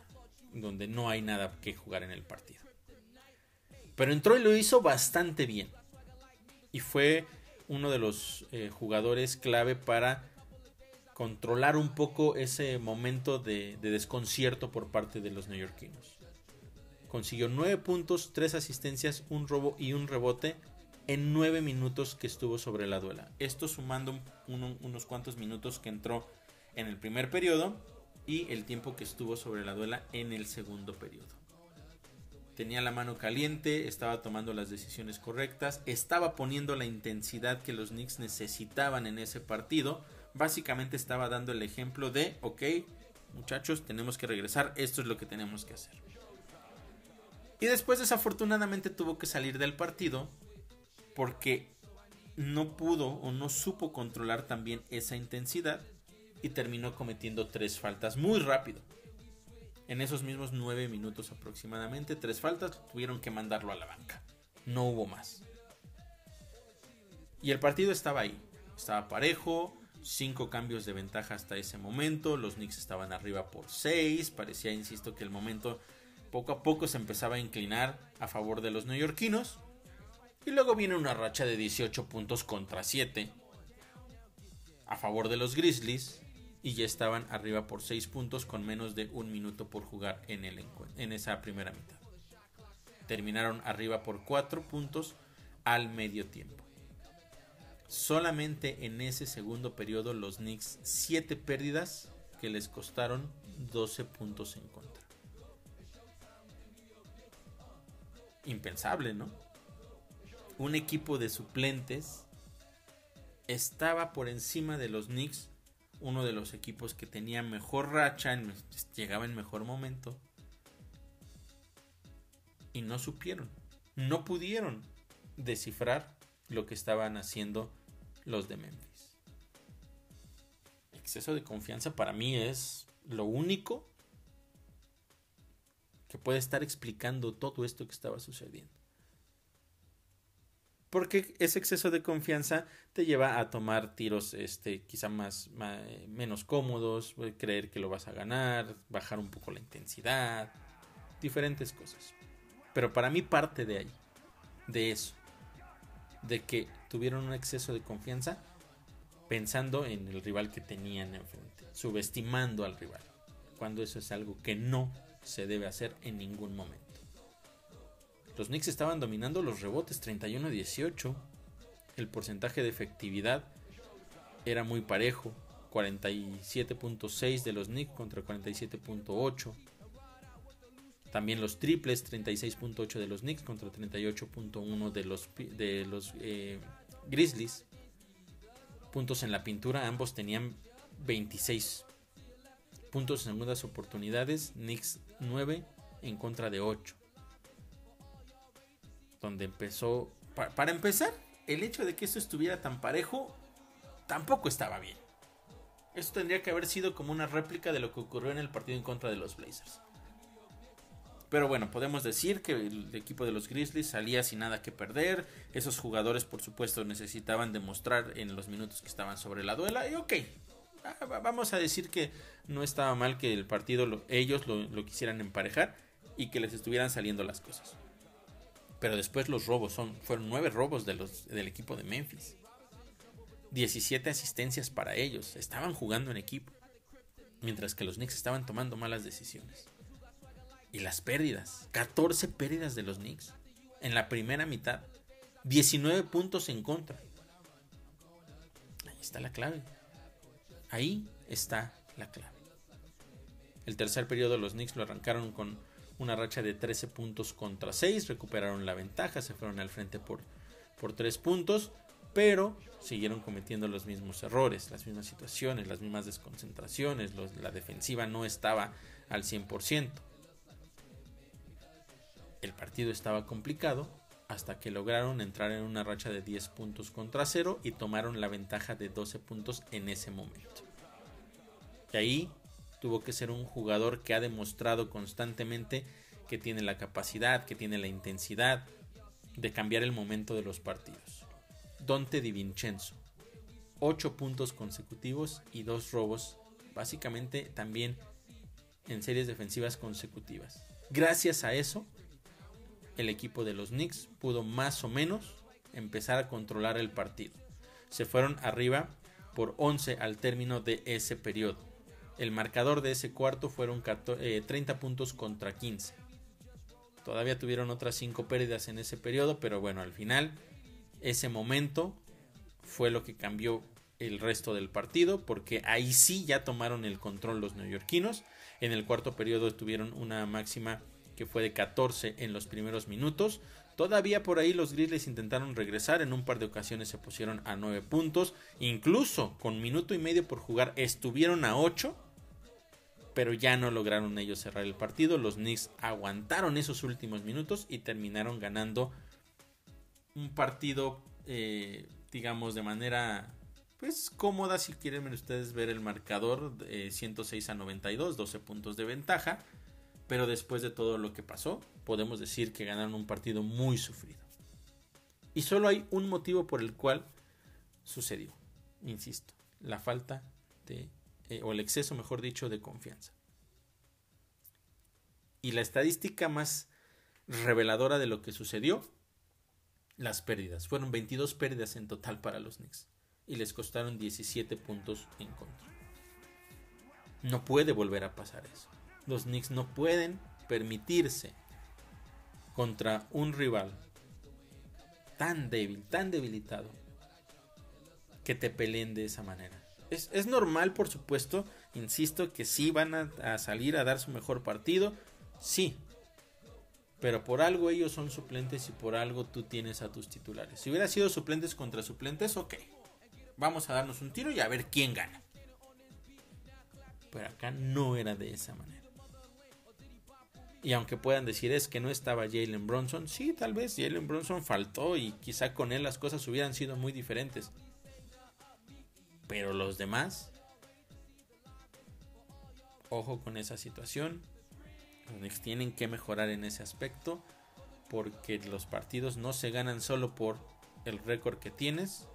donde no hay nada que jugar en el partido. Pero entró y lo hizo bastante bien. Y fue uno de los eh, jugadores clave para controlar un poco ese momento de desconcierto por parte de los neoyorquinos consiguió 9 puntos, 3 asistencias, un robo y un rebote en 9 minutos que estuvo sobre la duela. Esto sumando unos cuantos minutos que entró en el primer periodo y el tiempo que estuvo sobre la duela en el segundo periodo. Tenía la mano caliente, estaba tomando las decisiones correctas, estaba poniendo la intensidad que los Knicks necesitaban en ese partido. Básicamente estaba dando el ejemplo de, ok, muchachos, tenemos que regresar, esto es lo que tenemos que hacer. Y después desafortunadamente tuvo que salir del partido porque no pudo o no supo controlar también esa intensidad y terminó cometiendo tres faltas muy rápido. En esos mismos nueve minutos aproximadamente, tres faltas, tuvieron que mandarlo a la banca. No hubo más. Y el partido estaba ahí. Estaba parejo, cinco cambios de ventaja hasta ese momento. Los Knicks estaban arriba por seis. Parecía, insisto, que el momento poco a poco se empezaba a inclinar a favor de los neoyorquinos. Y luego viene una racha de 18 puntos contra 7 a favor de los Grizzlies. Y ya estaban arriba por 6 puntos con menos de un minuto por jugar en, el en esa primera mitad. Terminaron arriba por 4 puntos al medio tiempo. Solamente en ese segundo periodo los Knicks 7 pérdidas que les costaron 12 puntos en contra. Impensable, ¿no? Un equipo de suplentes estaba por encima de los Knicks, uno de los equipos que tenía mejor racha, llegaba en mejor momento. Y no supieron, no pudieron descifrar lo que estaban haciendo los de Memphis. Exceso de confianza para mí es lo único que puede estar explicando todo esto que estaba sucediendo. Porque ese exceso de confianza te lleva a tomar tiros este, quizá más, menos cómodos, creer que lo vas a ganar, bajar un poco la intensidad, diferentes cosas. Pero para mí parte de ahí, de eso, de que tuvieron un exceso de confianza pensando en el rival que tenían enfrente, subestimando al rival, cuando eso es algo que no se debe hacer en ningún momento. Los Knicks estaban dominando los rebotes 31-18. El porcentaje de efectividad era muy parejo. 47.6 de los Knicks contra 47.8. También los triples, 36.8 de los Knicks contra 38.1 de los, de los eh, Grizzlies. Puntos en la pintura, ambos tenían 26 puntos en segundas oportunidades, Knicks 9 en contra de 8. Donde empezó, para, empezar, el hecho de que esto estuviera tan parejo tampoco estaba bien. Esto tendría que haber sido como una réplica de lo que ocurrió en el partido en contra de los Blazers. Pero bueno, podemos decir que el equipo de los Grizzlies salía sin nada que perder. Esos jugadores, por supuesto, necesitaban demostrar en los minutos que estaban sobre la duela. Y ok, vamos a decir que no estaba mal que el partido ellos lo, quisieran emparejar y que les estuvieran saliendo las cosas. Pero después los robos son, fueron nueve robos del equipo de Memphis. 17 asistencias para ellos. Estaban jugando en equipo. Mientras que los Knicks estaban tomando malas decisiones. Y las pérdidas. 14 pérdidas de los Knicks. En la primera mitad. 19 puntos en contra. Ahí está la clave. Ahí está la clave. El tercer periodo los Knicks lo arrancaron con una racha de 13 puntos contra 6. Recuperaron la ventaja. Se fueron al frente por, por 3 puntos pero siguieron cometiendo los mismos errores, las mismas situaciones, las mismas desconcentraciones, la defensiva no estaba al 100%. El partido estaba complicado hasta que lograron entrar en una racha de 10 puntos contra 0 y tomaron la ventaja de 12 puntos en ese momento. Y ahí tuvo que ser un jugador que ha demostrado constantemente que tiene la capacidad, que tiene la intensidad de cambiar el momento de los partidos. Dante Di Vincenzo. 8 puntos consecutivos y 2 robos, básicamente también en series defensivas consecutivas. Gracias a eso, el equipo de los Knicks pudo más o menos empezar a controlar el partido. Se fueron arriba por 11 al término de ese periodo. El marcador de ese cuarto fueron 30 eh, puntos contra 15. Todavía tuvieron otras 5 pérdidas en ese periodo, pero bueno, al final ese momento fue lo que cambió el resto del partido, porque ahí sí ya tomaron el control los neoyorquinos. En el cuarto periodo tuvieron una máxima que fue de 14 en los primeros minutos. Todavía por ahí los Grizzlies intentaron regresar, en un par de ocasiones se pusieron a 9 puntos, incluso con minuto y medio por jugar estuvieron a 8, pero ya no lograron ellos cerrar el partido. Los Knicks aguantaron esos últimos minutos y terminaron ganando un partido, eh, digamos, de manera pues cómoda si quieren ustedes ver el marcador, 106 a 92, 12 puntos de ventaja, pero después de todo lo que pasó, podemos decir que ganaron un partido muy sufrido. Y solo hay un motivo por el cual sucedió, insisto, la falta de, eh, o el exceso, mejor dicho, de confianza. Y la estadística más reveladora de lo que sucedió las pérdidas. Fueron 22 pérdidas en total para los Knicks y les costaron 17 puntos en contra. No puede volver a pasar eso. Los Knicks no pueden permitirse contra un rival tan débil, tan debilitado, que te peleen de esa manera. Es, normal, por supuesto, insisto, que sí van a salir a dar su mejor partido, sí, pero por algo ellos son suplentes y por algo tú tienes a tus titulares. Si hubiera sido suplentes contra suplentes, ok. Vamos a darnos un tiro y a ver quién gana. Pero acá no era de esa manera. Y aunque puedan decir es que no estaba Jalen Bronson, sí, tal vez Jalen Bronson faltó y quizá con él las cosas hubieran sido muy diferentes. Pero los demás, ojo con esa situación. Los tienen que mejorar en ese aspecto porque los partidos no se ganan solo por el récord que tienes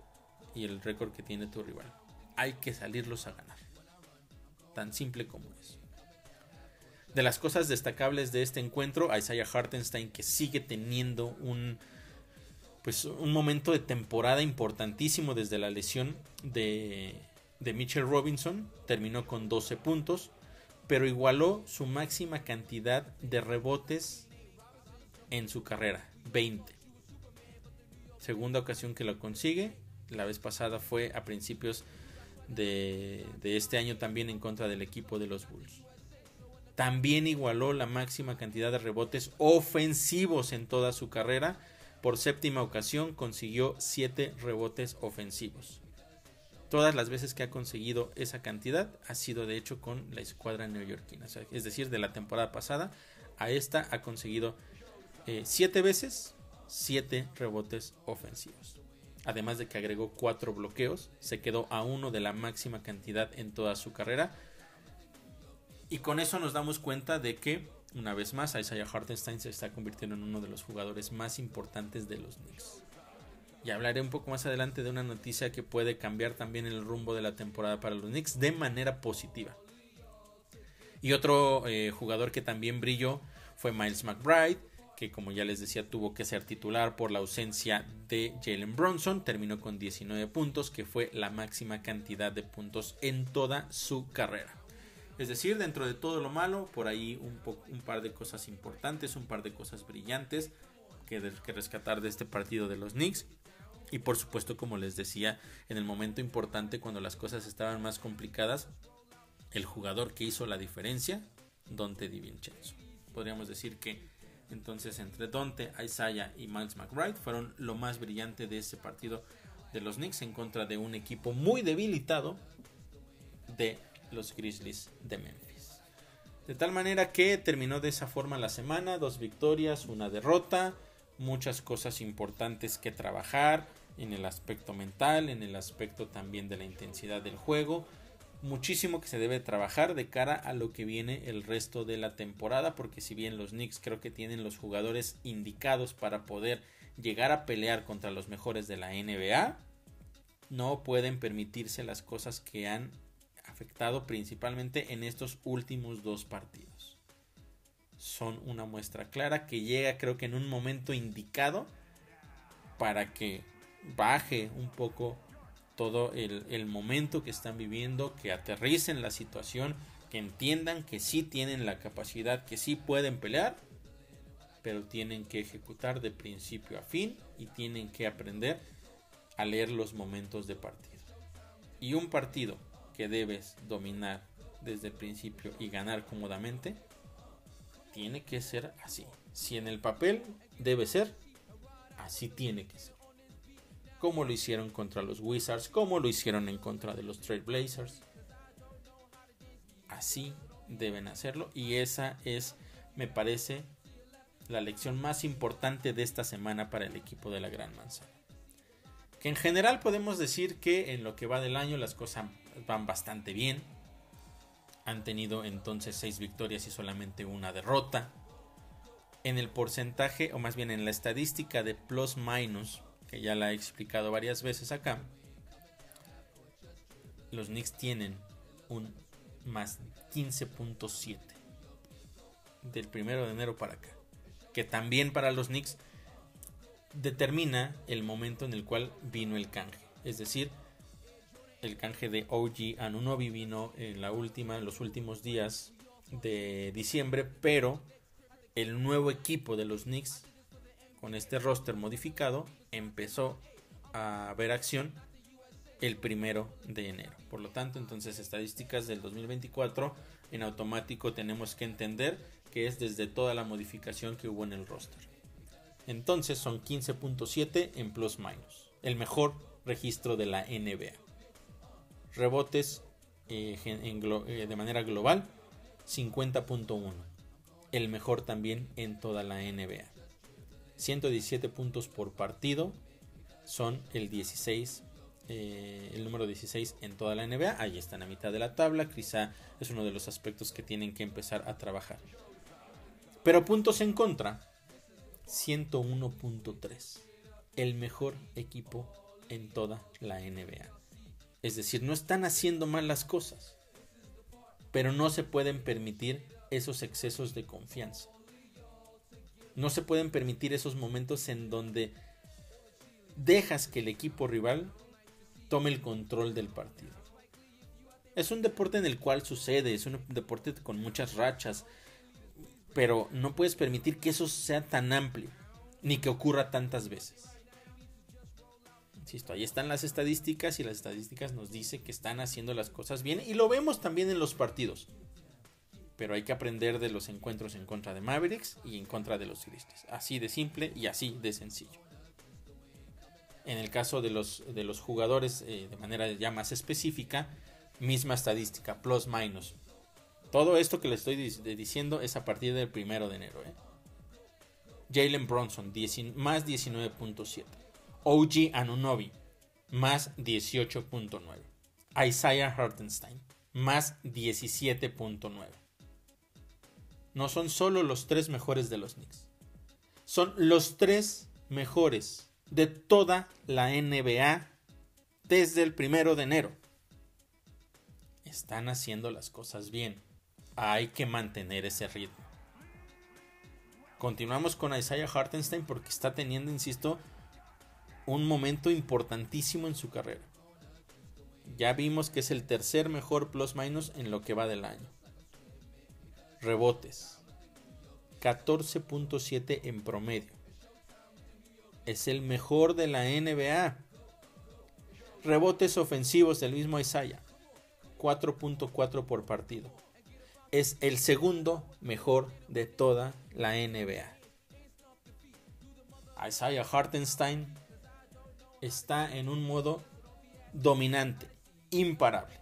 y el récord que tiene tu rival. Hay que salirlos a ganar. Tan simple como es. De las cosas destacables de este encuentro, Isaiah Hartenstein que sigue teniendo un pues un momento de temporada importantísimo desde la lesión de, de Mitchell Robinson, terminó con 12 puntos, pero igualó su máxima cantidad de rebotes en su carrera, 20. Segunda ocasión que lo consigue, la vez pasada fue a principios de, de este año también en contra del equipo de los Bulls. También igualó la máxima cantidad de rebotes ofensivos en toda su carrera. Por séptima ocasión consiguió 7 rebotes ofensivos. Todas las veces que ha conseguido esa cantidad ha sido de hecho con la escuadra neoyorquina. es decir, de la temporada pasada a esta ha conseguido 7 eh, veces 7 rebotes ofensivos. Además de que agregó 4 bloqueos, se quedó a uno de la máxima cantidad en toda su carrera. Y con eso nos damos cuenta de que, una vez más, Isaiah Hartenstein se está convirtiendo en uno de los jugadores más importantes de los Knicks. Y hablaré un poco más adelante de una noticia que puede cambiar también el rumbo de la temporada para los Knicks de manera positiva. Y otro eh, jugador que también brilló fue Miles McBride, que como ya les decía tuvo que ser titular por la ausencia de Jalen Bronson, terminó con 19 puntos, que fue la máxima cantidad de puntos en toda su carrera. Es decir, dentro de todo lo malo, por ahí un, par de cosas importantes, un par de cosas brillantes que, que rescatar de este partido de los Knicks. Y por supuesto, como les decía, en el momento importante, cuando las cosas estaban más complicadas, el jugador que hizo la diferencia, Dante DiVincenzo. Podríamos decir que entonces entre Dante, Isaiah y Miles McBride fueron lo más brillante de ese partido de los Knicks en contra de un equipo muy debilitado de los Grizzlies de Memphis. De tal manera que terminó de esa forma la semana, dos victorias, una derrota, muchas cosas importantes que trabajar en el aspecto mental, en el aspecto también de la intensidad del juego. Muchísimo que se debe trabajar de cara a lo que viene el resto de la temporada, porque si bien los Knicks creo que tienen los jugadores indicados para poder llegar a pelear contra los mejores de la NBA, no pueden permitirse las cosas que han afectado principalmente en estos últimos dos partidos son una muestra clara que llega creo que en un momento indicado para que baje un poco todo el, momento que están viviendo, que aterricen la situación, que entiendan que sí tienen la capacidad, que sí pueden pelear, pero tienen que ejecutar de principio a fin y tienen que aprender a leer los momentos de partido. Y un partido que debes dominar desde el principio y ganar cómodamente tiene que ser así. Si en el papel debe ser, así tiene que ser. Como lo hicieron contra los Wizards, como lo hicieron en contra de los Trailblazers. Así deben hacerlo y esa es, me parece, la lección más importante de esta semana para el equipo de la Gran Manzana. Que en general podemos decir que en lo que va del año las cosas van bastante bien han tenido entonces seis victorias y solamente una derrota. En el porcentaje, o más bien en la estadística de plus minus, que ya la he explicado varias veces acá, los Knicks tienen un más 15.7 del primero de enero para acá. Que también para los Knicks determina el momento en el cual vino el canje. Es decir, el canje de OG Anunobi vino en la última, en los últimos días de diciembre, pero el nuevo equipo de los Knicks con este roster modificado empezó a ver acción el primero de enero. Por lo tanto, entonces estadísticas del 2024 en automático tenemos que entender que es desde toda la modificación que hubo en el roster. Entonces son 15.7 en plus minus, el mejor registro de la NBA rebotes eh, eh, de manera global 50.1, el mejor también en toda la NBA. 117 puntos por partido son el 16 eh, el número 16 en toda la NBA. Ahí están a mitad de la tabla. Quizá es uno de los aspectos que tienen que empezar a trabajar. Pero puntos en contra. 101.3. El mejor equipo en toda la NBA. Es decir, no están haciendo mal las cosas, pero no se pueden permitir esos excesos de confianza. No se pueden permitir esos momentos en donde dejas que el equipo rival tome el control del partido. Es un deporte en el cual sucede, es un deporte con muchas rachas, pero no puedes permitir que eso sea tan amplio, ni que ocurra tantas veces. Ahí están las estadísticas y las estadísticas nos dicen que están haciendo las cosas bien y lo vemos también en los partidos. Pero hay que aprender de los encuentros en contra de Mavericks y en contra de los Grizzlies. Así de simple y así de sencillo. En el caso de los, de los jugadores eh, de manera ya más específica, misma estadística, plus minus. Todo esto que le estoy diciendo es a partir del primero de enero. ¿eh? Jalen Bronson, más 19.7. OG Anunobi, más 18.9. Isaiah Hartenstein, más 17.9. No son solo los tres mejores de los Knicks. Son los tres mejores de toda la NBA desde el primero de enero. Están haciendo las cosas bien. Hay que mantener ese ritmo. Continuamos con Isaiah Hartenstein porque está teniendo, insisto, un momento importantísimo en su carrera. Ya vimos que es el tercer mejor plus minus en lo que va del año. Rebotes. 14.7 en promedio. Es el mejor de la NBA. Rebotes ofensivos del mismo Isaiah. 4.4 por partido. Es el segundo mejor de toda la NBA. Isaiah Hartenstein está en un modo dominante, imparable.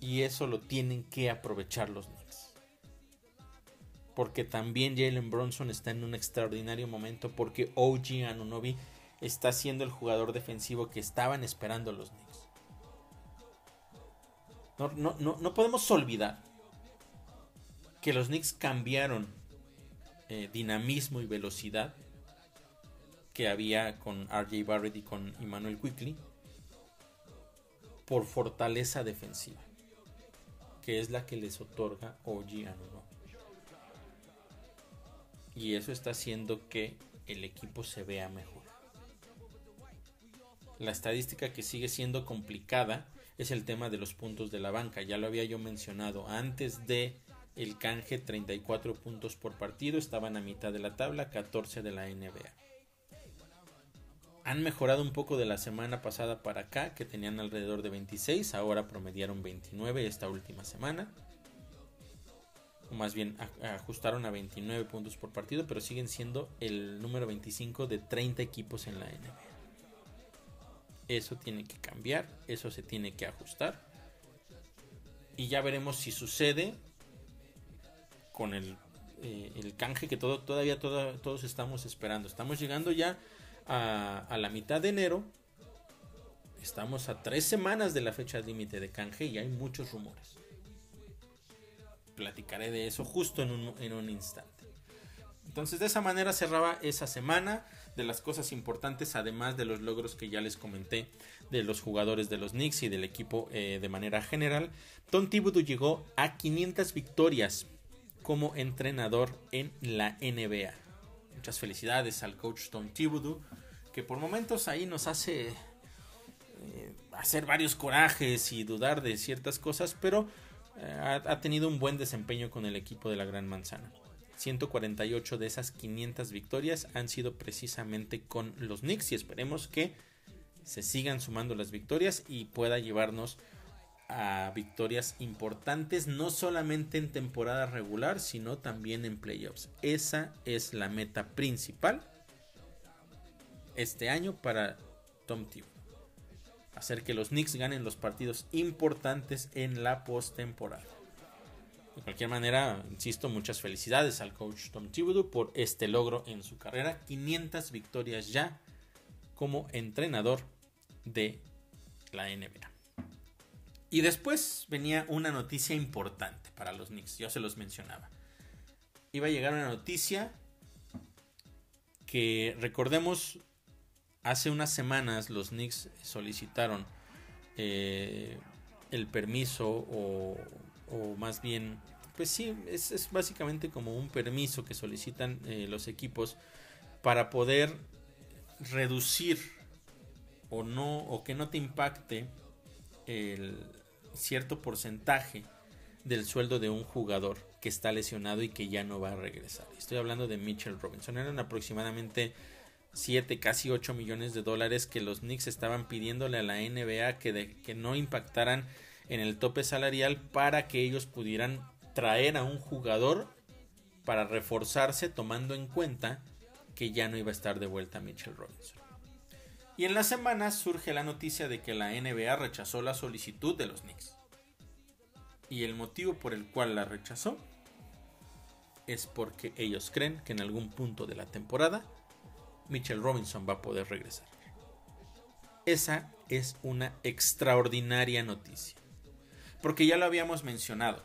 Y eso lo tienen que aprovechar los Knicks. Porque también Jalen Bronson está en un extraordinario momento porque OG Anunobi está siendo el jugador defensivo que estaban esperando los Knicks. No, podemos olvidar que los Knicks cambiaron eh, dinamismo y velocidad que había con RJ Barrett y con Emmanuel Quickly por fortaleza defensiva, que es la que les otorga OG Anunobi. Y eso está haciendo que el equipo se vea mejor. La estadística que sigue siendo complicada es el tema de los puntos de la banca. Ya lo había yo mencionado antes de el canje 34 puntos por partido, estaban a mitad de la tabla, 14 de la NBA han mejorado un poco de la semana pasada para acá, que tenían alrededor de 26, ahora promediaron 29 esta última semana. O más bien ajustaron a 29 puntos por partido, pero siguen siendo el número 25 de 30 equipos en la NBA. Eso tiene que cambiar, eso se tiene que ajustar. Y ya veremos si sucede con el, eh, el canje que todo, todavía todos estamos esperando. Estamos llegando ya a, la mitad de enero. Estamos a tres semanas de la fecha límite de canje y hay muchos rumores. Platicaré de eso justo en un, en un instante. Entonces de esa manera cerraba esa semana de las cosas importantes, además de los logros que ya les comenté de los jugadores de los Knicks y del equipo eh, de manera general. Tom Thibodeau llegó a 500 victorias como entrenador en la NBA. Muchas felicidades al coach Tom Thibodeau, que por momentos ahí nos hace eh, hacer varios corajes y dudar de ciertas cosas, pero eh, ha, tenido un buen desempeño con el equipo de la Gran Manzana. 148 de esas 500 victorias han sido precisamente con los Knicks y esperemos que se sigan sumando las victorias y pueda llevarnos a victorias importantes, no solamente en temporada regular, sino también en playoffs. Esa es la meta principal este año para Tom Thibodeau. Hacer que los Knicks ganen los partidos importantes en la postemporada. De cualquier manera, insisto, muchas felicidades al coach Tom Thibodeau por este logro en su carrera. 500 victorias ya como entrenador de la NBA. Y después venía una noticia importante para los Knicks, yo se los mencionaba. Iba a llegar una noticia que recordemos, hace unas semanas los Knicks solicitaron eh, el permiso o, más bien, pues sí, es, básicamente como un permiso que solicitan eh, los equipos para poder reducir o no o que no te impacte el cierto porcentaje del sueldo de un jugador que está lesionado y que ya no va a regresar. Estoy hablando de Mitchell Robinson. Eran aproximadamente 7, casi 8 millones de dólares que los Knicks estaban pidiéndole a la NBA que, que no impactaran en el tope salarial para que ellos pudieran traer a un jugador para reforzarse tomando en cuenta que ya no iba a estar de vuelta Mitchell Robinson. Y en la semana surge la noticia de que la NBA rechazó la solicitud de los Knicks. Y el motivo por el cual la rechazó es porque ellos creen que en algún punto de la temporada Mitchell Robinson va a poder regresar. Esa es una extraordinaria noticia. Porque ya lo habíamos mencionado.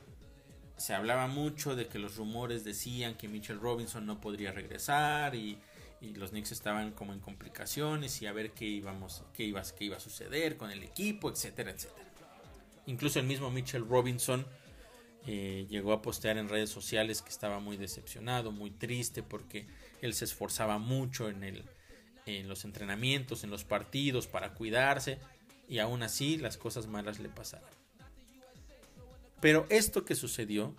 Se hablaba mucho de que los rumores decían que Mitchell Robinson no podría regresar y y los Knicks estaban como en complicaciones y a ver qué íbamos qué iba, qué iba a suceder con el equipo, etcétera, etcétera. Incluso el mismo Mitchell Robinson eh, llegó a postear en redes sociales que estaba muy decepcionado, muy triste porque él se esforzaba mucho en, el, en los entrenamientos, en los partidos para cuidarse y aún así las cosas malas le pasaron. Pero esto que sucedió,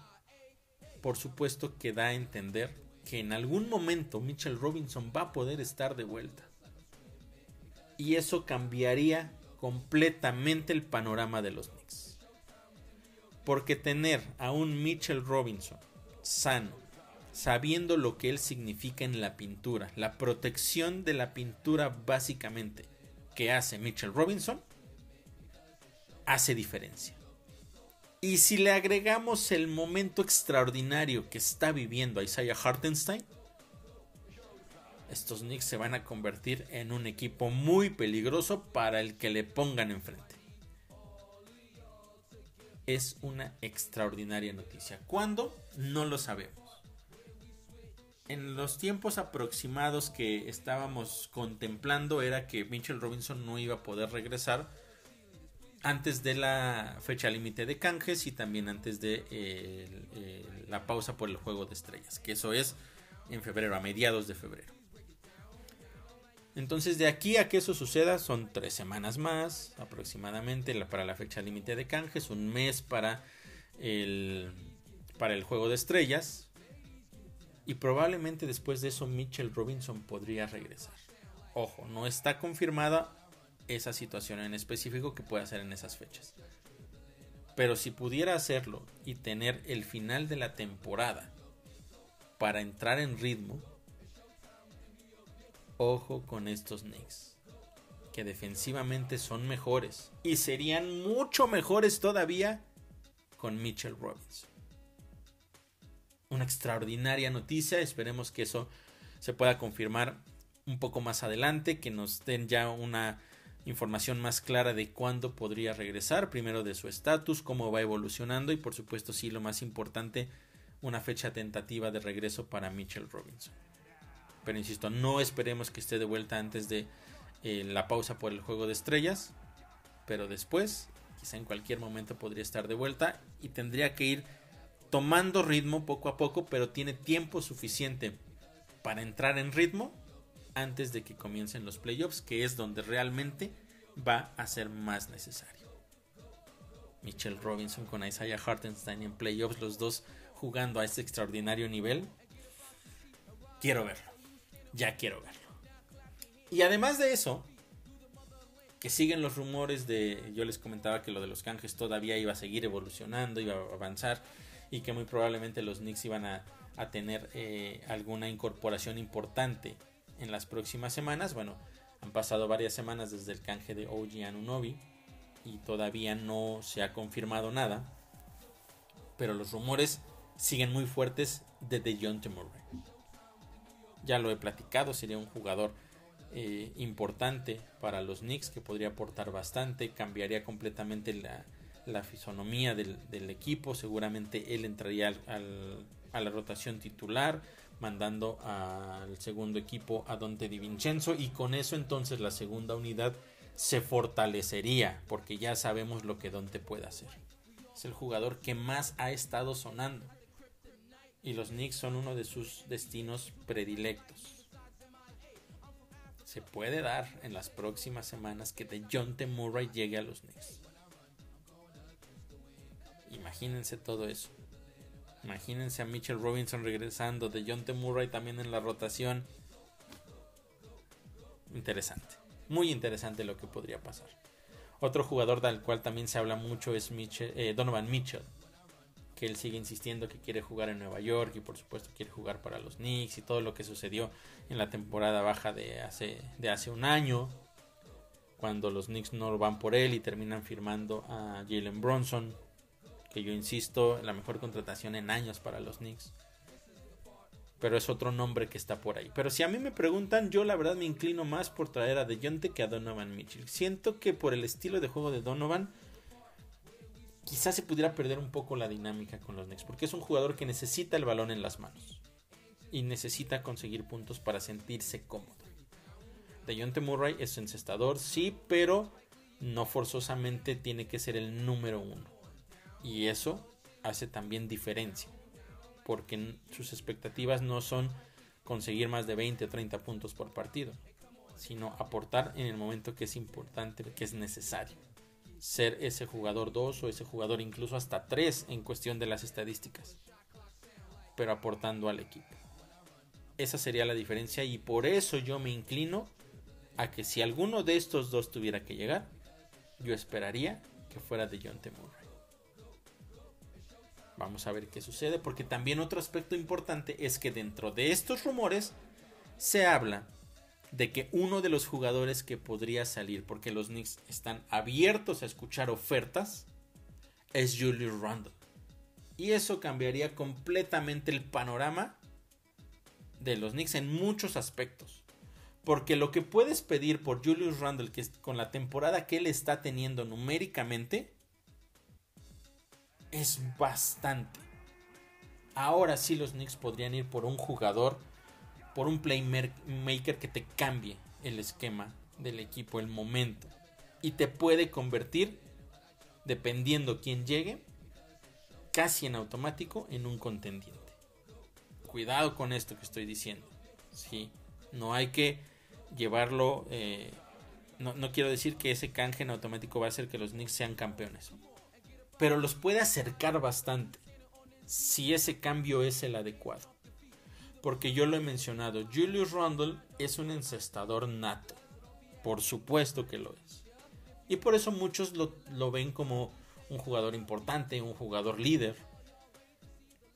por supuesto que da a entender que en algún momento Mitchell Robinson va a poder estar de vuelta. Y eso cambiaría completamente el panorama de los Knicks. Porque tener a un Mitchell Robinson sano, sabiendo lo que él significa en la pintura, la protección de la pintura básicamente que hace Mitchell Robinson, hace diferencia. Y si le agregamos el momento extraordinario que está viviendo Isaiah Hartenstein, estos Knicks se van a convertir en un equipo muy peligroso para el que le pongan enfrente. Es una extraordinaria noticia. ¿Cuándo? No lo sabemos. En los tiempos aproximados que estábamos contemplando era que Mitchell Robinson no iba a poder regresar antes de la fecha límite de canjes y también antes de la pausa por el juego de estrellas, que eso es en febrero, a mediados de febrero. Entonces de aquí a que eso suceda son tres semanas más aproximadamente para la fecha límite de canjes, un mes para el, para el juego de estrellas y probablemente después de eso Mitchell Robinson podría regresar. Ojo, no está confirmada esa situación en específico que puede hacer en esas fechas. Pero si pudiera hacerlo y tener el final de la temporada para entrar en ritmo, ojo con estos Knicks, que defensivamente son mejores y serían mucho mejores todavía con Mitchell Robinson. Una extraordinaria noticia, esperemos que eso se pueda confirmar un poco más adelante, que nos den ya una información más clara de cuándo podría regresar, primero de su estatus, cómo va evolucionando y por supuesto sí lo más importante, una fecha tentativa de regreso para Mitchell Robinson. Pero insisto, no esperemos que esté de vuelta antes de eh, la pausa por el juego de estrellas, pero después, quizá en cualquier momento podría estar de vuelta y tendría que ir tomando ritmo poco a poco, pero tiene tiempo suficiente para entrar en ritmo antes de que comiencen los playoffs, que es donde realmente va a ser más necesario. Mitchell Robinson con Isaiah Hartenstein en playoffs, los dos jugando a este extraordinario nivel. Quiero verlo. Ya quiero verlo. Y además de eso, que siguen los rumores de, yo les comentaba que lo de los canjes todavía iba a seguir evolucionando, iba a avanzar y que muy probablemente los Knicks iban a, tener eh, alguna incorporación importante en las próximas semanas. Bueno, han pasado varias semanas desde el canje de OG Anunobi y todavía no se ha confirmado nada. Pero los rumores siguen muy fuertes de DeJounte Murray. Ya lo he platicado, sería un jugador eh, importante para los Knicks que podría aportar bastante, cambiaría completamente la, fisonomía del, equipo, seguramente él entraría a la rotación titular, mandando al segundo equipo a Dante Di Vincenzo y con eso entonces la segunda unidad se fortalecería porque ya sabemos lo que Dante puede hacer. Es el jugador que más ha estado sonando y los Knicks son uno de sus destinos predilectos. Se puede dar en las próximas semanas que de John. Murray llegue a los Knicks. Imagínense todo eso. Imagínense a Mitchell Robinson regresando, de John T. Murray también en la rotación. Interesante, muy interesante lo que podría pasar. Otro jugador del cual también se habla mucho es eh, Donovan Mitchell, que él sigue insistiendo que quiere jugar en Nueva York y por supuesto quiere jugar para los Knicks y todo lo que sucedió en la temporada baja de hace, de hace un año, cuando los Knicks no van por él y terminan firmando a Jalen Bronson que yo insisto, la mejor contratación en años para los Knicks. Pero es otro nombre que está por ahí. Pero si a mí me preguntan, yo la verdad me inclino más por traer a DeJounte que a Donovan Mitchell. Siento que por el estilo de juego de Donovan, quizás se pudiera perder un poco la dinámica con los Knicks. Porque es un jugador que necesita el balón en las manos. Y necesita conseguir puntos para sentirse cómodo. DeJounte Murray es encestador, sí, pero no forzosamente tiene que ser el número uno. Y eso hace también diferencia. Porque sus expectativas no son conseguir más de 20 o 30 puntos por partido, sino aportar en el momento que es importante, que es necesario. Ser ese jugador 2 o ese jugador incluso hasta 3 en cuestión de las estadísticas, pero aportando al equipo. Esa sería la diferencia y por eso yo me inclino a que si alguno de estos dos tuviera que llegar, yo esperaría que fuera de John Murray. Vamos a ver qué sucede, porque también otro aspecto importante es que dentro de estos rumores se habla de que uno de los jugadores que podría salir, porque los Knicks están abiertos a escuchar ofertas, es Julius Randle. Y eso cambiaría completamente el panorama de los Knicks en muchos aspectos. Porque lo que puedes pedir por Julius Randle, que con la temporada que él está teniendo numéricamente, es bastante. Ahora sí los Knicks podrían ir por un jugador, por un playmaker que te cambie el esquema del equipo, el momento. Y te puede convertir, dependiendo quién llegue, casi en automático en un contendiente. Cuidado con esto que estoy diciendo. Sí, no hay que llevarlo. Eh, no, no quiero decir que ese canje en automático va a hacer que los Knicks sean campeones pero los puede acercar bastante si ese cambio es el adecuado. Porque yo lo he mencionado, Julius Randle es un encestador nato. Por supuesto que lo es. Y por eso muchos lo, lo ven como un jugador importante, un jugador líder.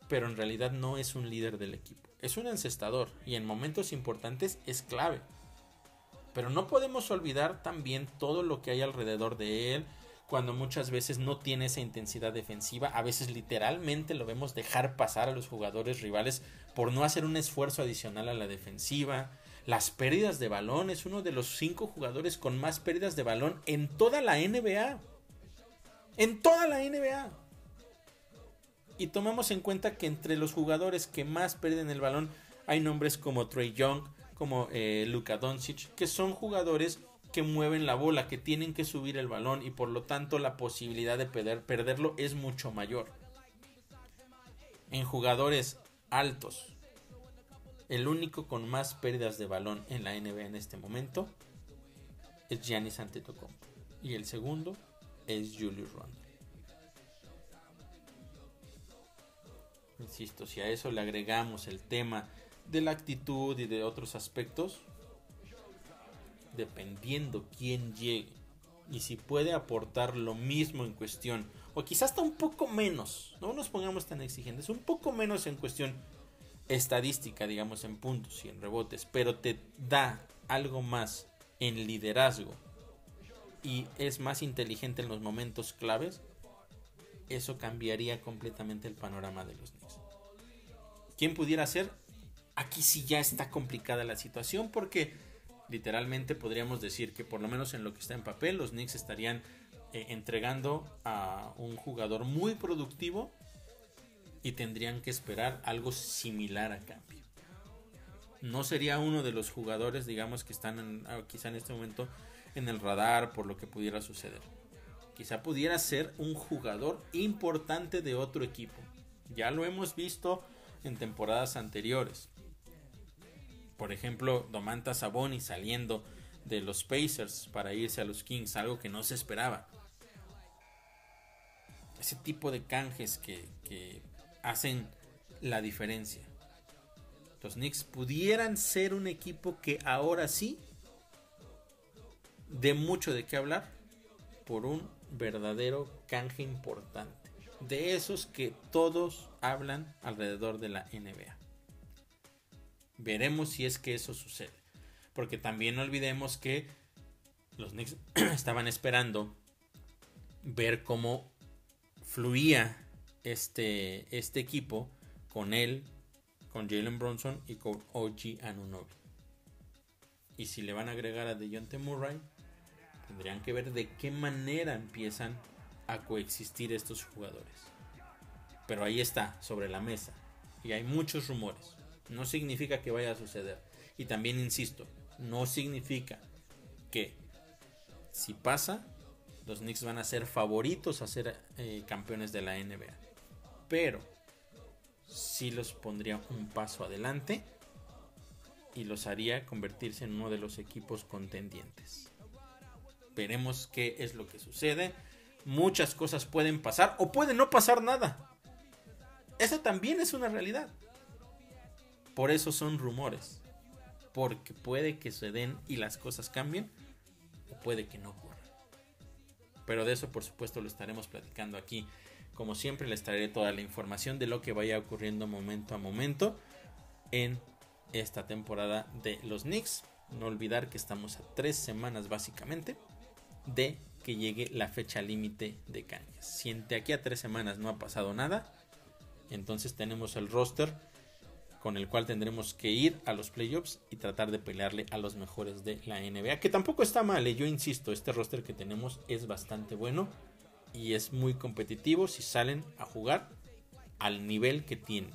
Pero en realidad no es un líder del equipo. Es un encestador y en momentos importantes es clave. Pero no podemos olvidar también todo lo que hay alrededor de él, cuando muchas veces no tiene esa intensidad defensiva. A veces literalmente lo vemos dejar pasar a los jugadores rivales por no hacer un esfuerzo adicional a la defensiva. Las pérdidas de balón es uno de los cinco jugadores con más pérdidas de balón en toda la NBA. En toda la NBA. Y tomamos en cuenta que entre los jugadores que más pierden el balón hay nombres como Trey Young, como eh, Luka Doncic, que son jugadores que mueven la bola, que tienen que subir el balón y por lo tanto la posibilidad de perderlo es mucho mayor. En jugadores altos, el único con más pérdidas de balón en la NBA en este momento es Giannis Antetokounmpo y el segundo es Julius Randle. Insisto, si a eso le agregamos el tema de la actitud y de otros aspectos, dependiendo quién llegue y si puede aportar lo mismo en cuestión, o quizás hasta un poco menos, no nos pongamos tan exigentes, un poco menos en cuestión estadística, digamos, en puntos y en rebotes, pero te da algo más en liderazgo y es más inteligente en los momentos claves, eso cambiaría completamente el panorama de los Knicks. ¿Quién pudiera ser? Aquí sí ya está complicada la situación porque literalmente podríamos decir que por lo menos en lo que está en papel, los Knicks estarían eh, entregando a un jugador muy productivo y tendrían que esperar algo similar a cambio. No sería uno de los jugadores, digamos, que están ah, quizá en este momento en el radar por lo que pudiera suceder. Quizá pudiera ser un jugador importante de otro equipo. Ya lo hemos visto en temporadas anteriores por ejemplo, Domantas Saboni saliendo de los Pacers para irse a los Kings, algo que no se esperaba. Ese tipo de canjes que, que hacen la diferencia. Los Knicks pudieran ser un equipo que ahora sí de mucho de qué hablar por un verdadero canje importante. De esos que todos hablan alrededor de la NBA. Veremos si es que eso sucede. Porque también no olvidemos que los Knicks estaban esperando ver cómo fluía este, este equipo con él, con Jalen Bronson y con OG Anunobi. Y si le van a agregar a DeJounte Murray, tendrían que ver de qué manera empiezan a coexistir estos jugadores. Pero ahí está, sobre la mesa. Y hay muchos rumores. No significa que vaya a suceder. Y también insisto, no significa que si pasa, los Knicks van a ser favoritos a ser eh, campeones de la NBA. pero sí los pondría un paso adelante y los haría convertirse en uno de los equipos contendientes. Veremos qué es lo que sucede. Muchas cosas pueden pasar o puede no pasar nada. Eso también es una realidad. Por eso son rumores. Porque puede que se den y las cosas cambien o puede que no ocurra. Pero de eso por supuesto lo estaremos platicando aquí. Como siempre les traeré toda la información de lo que vaya ocurriendo momento a momento en esta temporada de los Knicks. No olvidar que estamos a tres semanas básicamente de que llegue la fecha límite de canjes. Si de aquí a tres semanas no ha pasado nada, entonces tenemos el roster con el cual tendremos que ir a los playoffs y tratar de pelearle a los mejores de la NBA. Que tampoco está mal, ¿eh? yo insisto, este roster que tenemos es bastante bueno y es muy competitivo si salen a jugar al nivel que tienen.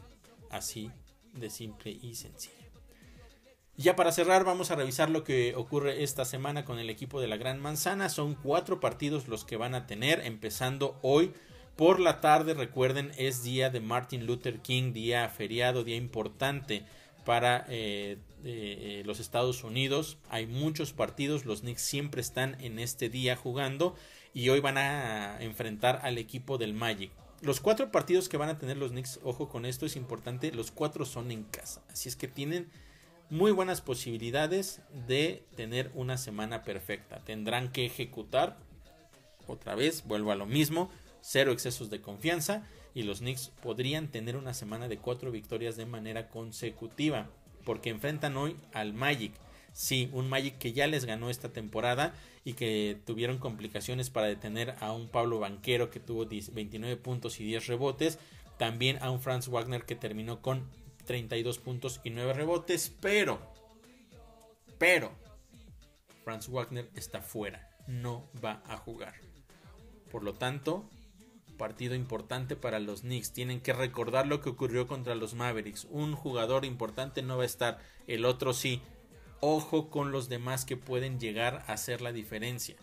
Así de simple y sencillo. Ya para cerrar vamos a revisar lo que ocurre esta semana con el equipo de la Gran Manzana. Son cuatro partidos los que van a tener, empezando hoy por la tarde. Recuerden, es día de Martin Luther King, día feriado, día importante para eh, eh, los Estados Unidos. Hay muchos partidos, los Knicks siempre están en este día jugando y hoy van a enfrentar al equipo del Magic. Los cuatro partidos que van a tener los Knicks, ojo con esto, es importante, los cuatro son en casa. Así es que tienen muy buenas posibilidades de tener una semana perfecta. Tendrán que ejecutar, otra vez, vuelvo a lo mismo, cero excesos de confianza y los Knicks podrían tener una semana de cuatro victorias de manera consecutiva porque enfrentan hoy al Magic. Sí, un Magic que ya les ganó esta temporada y que tuvieron complicaciones para detener a un Pablo Banquero que tuvo 29 puntos y 10 rebotes. También a un Franz Wagner que terminó con 32 puntos y 9 rebotes, pero, pero, Franz Wagner está fuera, no va a jugar. Por lo tanto, partido importante para los Knicks. Tienen que recordar lo que ocurrió contra los Mavericks. Un jugador importante no va a estar, el otro sí. Ojo con los demás que pueden llegar a hacer la diferencia.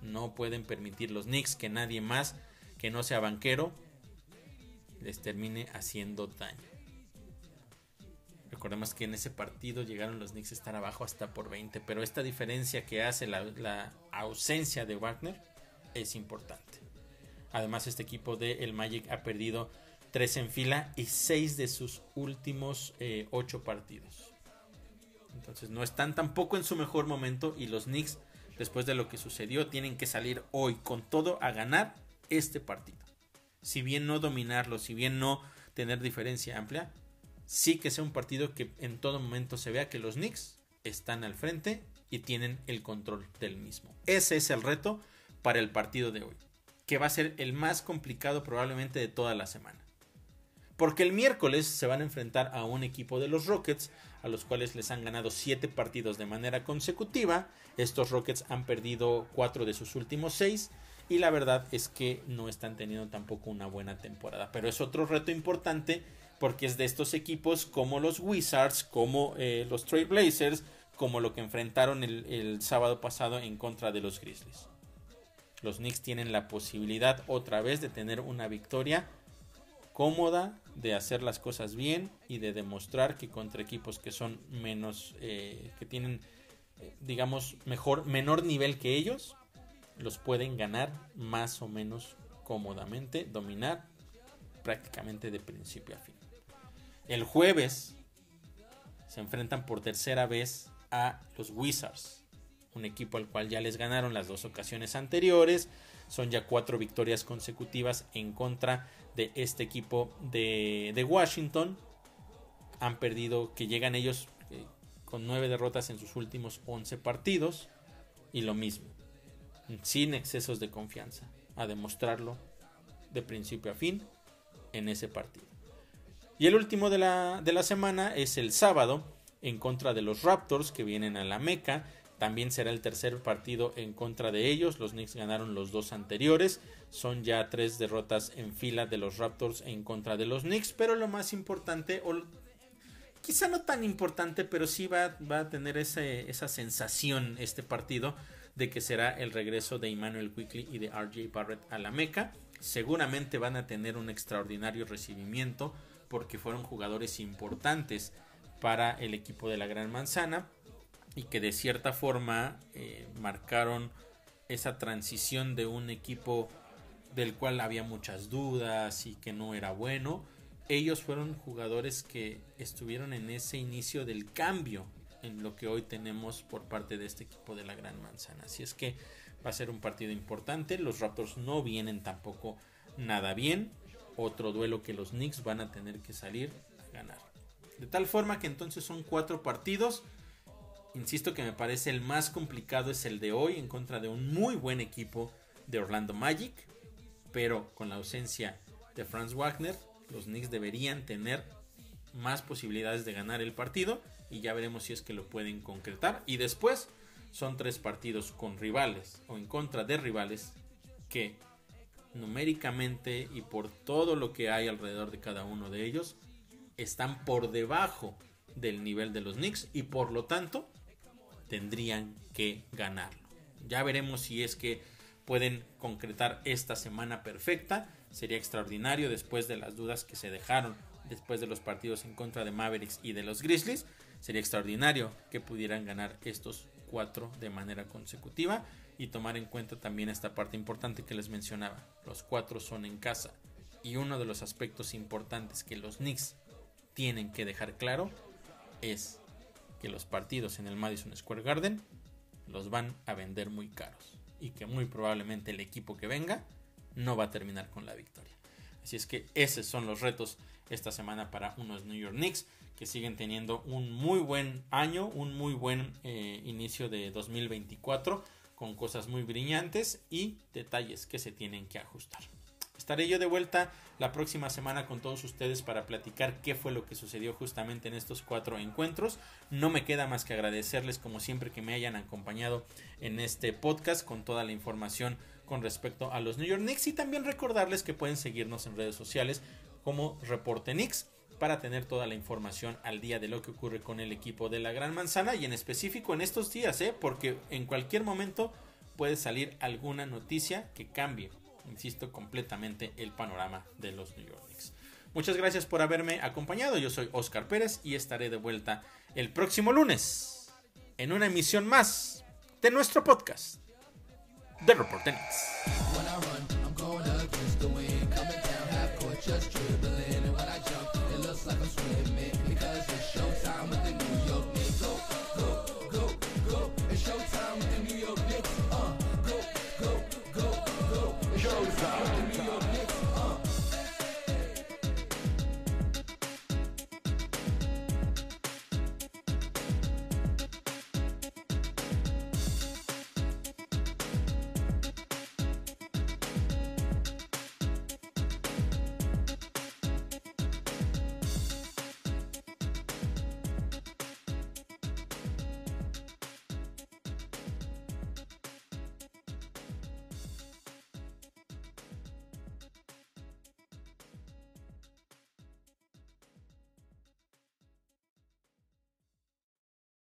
No pueden permitir los Knicks que nadie más que no sea banquero les termine haciendo daño. Recordemos que en ese partido llegaron los Knicks a estar abajo hasta por 20, pero esta diferencia que hace la, ausencia de Wagner es importante. Además, este equipo de el Magic ha perdido 3 en fila y 6 de sus últimos 8 eh, partidos. Entonces no están tampoco en su mejor momento y los Knicks, después de lo que sucedió, tienen que salir hoy con todo a ganar este partido. Si bien no dominarlo, si bien no tener diferencia amplia, sí que sea un partido que en todo momento se vea que los Knicks están al frente y tienen el control del mismo. Ese es el reto para el partido de hoy, que va a ser el más complicado probablemente de toda la semana. Porque el miércoles se van a enfrentar a un equipo de los Rockets, a los cuales les han ganado 7 partidos de manera consecutiva. Estos Rockets han perdido 4 de sus últimos 6 y la verdad es que no están teniendo tampoco una buena temporada. Pero es otro reto importante porque es de estos equipos como los Wizards, como eh, los Trailblazers, como lo que enfrentaron el, el sábado pasado en contra de los Grizzlies. Los Knicks tienen la posibilidad otra vez de tener una victoria cómoda, de hacer las cosas bien y de demostrar que contra equipos que son menos, eh, que tienen, eh, digamos, mejor, menor nivel que ellos, los pueden ganar más o menos cómodamente, dominar prácticamente de principio a fin. El jueves se enfrentan por tercera vez a los Wizards, un equipo al cual ya les ganaron las dos ocasiones anteriores. Son ya cuatro victorias consecutivas en contra de este equipo de, Washington. Han perdido, que llegan ellos eh, con nueve derrotas en sus últimos 11 partidos. Y lo mismo, sin excesos de confianza, a demostrarlo de principio a fin en ese partido. Y el último de la, de la semana es el sábado en contra de los Raptors que vienen a la Meca. También será el tercer partido en contra de ellos. Los Knicks ganaron los dos anteriores. Son ya tres derrotas en fila de los Raptors en contra de los Knicks. Pero lo más importante, o quizá no tan importante, pero sí va, va a tener esa sensación este partido de que será el regreso de Emmanuel Quickly y de RJ Barrett a la Meca. seguramente van a tener un extraordinario recibimiento porque fueron jugadores importantes para el equipo de la Gran Manzana y que de cierta forma eh, marcaron esa transición de un equipo del cual había muchas dudas y que no era bueno. Ellos fueron jugadores que estuvieron en ese inicio del cambio en lo que hoy tenemos por parte de este equipo de la Gran Manzana. Así es que va a ser un partido importante. Los Raptors no vienen tampoco nada bien. Otro duelo que los Knicks van a tener que salir a ganar. De tal forma que entonces son cuatro partidos. Insisto que me parece el más complicado es el de hoy en contra de un muy buen equipo de Orlando Magic. Pero con la ausencia de Franz Wagner, los Knicks deberían tener más posibilidades de ganar el partido. Y ya veremos si es que lo pueden concretar. Y después son tres partidos con rivales o en contra de rivales que numéricamente y por todo lo que hay alrededor de cada uno de ellos están por debajo del nivel de los Knicks y por lo tanto tendrían que ganarlo. Ya veremos si es que pueden concretar esta semana perfecta. Sería extraordinario después de las dudas que se dejaron después de los partidos en contra de Mavericks y de los Grizzlies. Sería extraordinario que pudieran ganar estos de manera consecutiva y tomar en cuenta también esta parte importante que les mencionaba. Los cuatro son en casa y uno de los aspectos importantes que los Knicks tienen que dejar claro es que los partidos en el Madison Square Garden los van a vender muy caros y que muy probablemente el equipo que venga no va a terminar con la victoria. Así es que esos son los retos esta semana para unos New York Knicks que siguen teniendo un muy buen año, un muy buen eh, inicio de 2024 con cosas muy brillantes y detalles que se tienen que ajustar. Estaré yo de vuelta la próxima semana con todos ustedes para platicar qué fue lo que sucedió justamente en estos cuatro encuentros. No me queda más que agradecerles como siempre que me hayan acompañado en este podcast con toda la información con respecto a los New York Knicks y también recordarles que pueden seguirnos en redes sociales como Reporte Knicks para tener toda la información al día de lo que ocurre con el equipo de la Gran Manzana y en específico en estos días, ¿eh? porque en cualquier momento puede salir alguna noticia que cambie, insisto, completamente el panorama de los New York Knicks. Muchas gracias por haberme acompañado, yo soy Oscar Pérez y estaré de vuelta el próximo lunes en una emisión más de nuestro podcast de Reporte Knicks.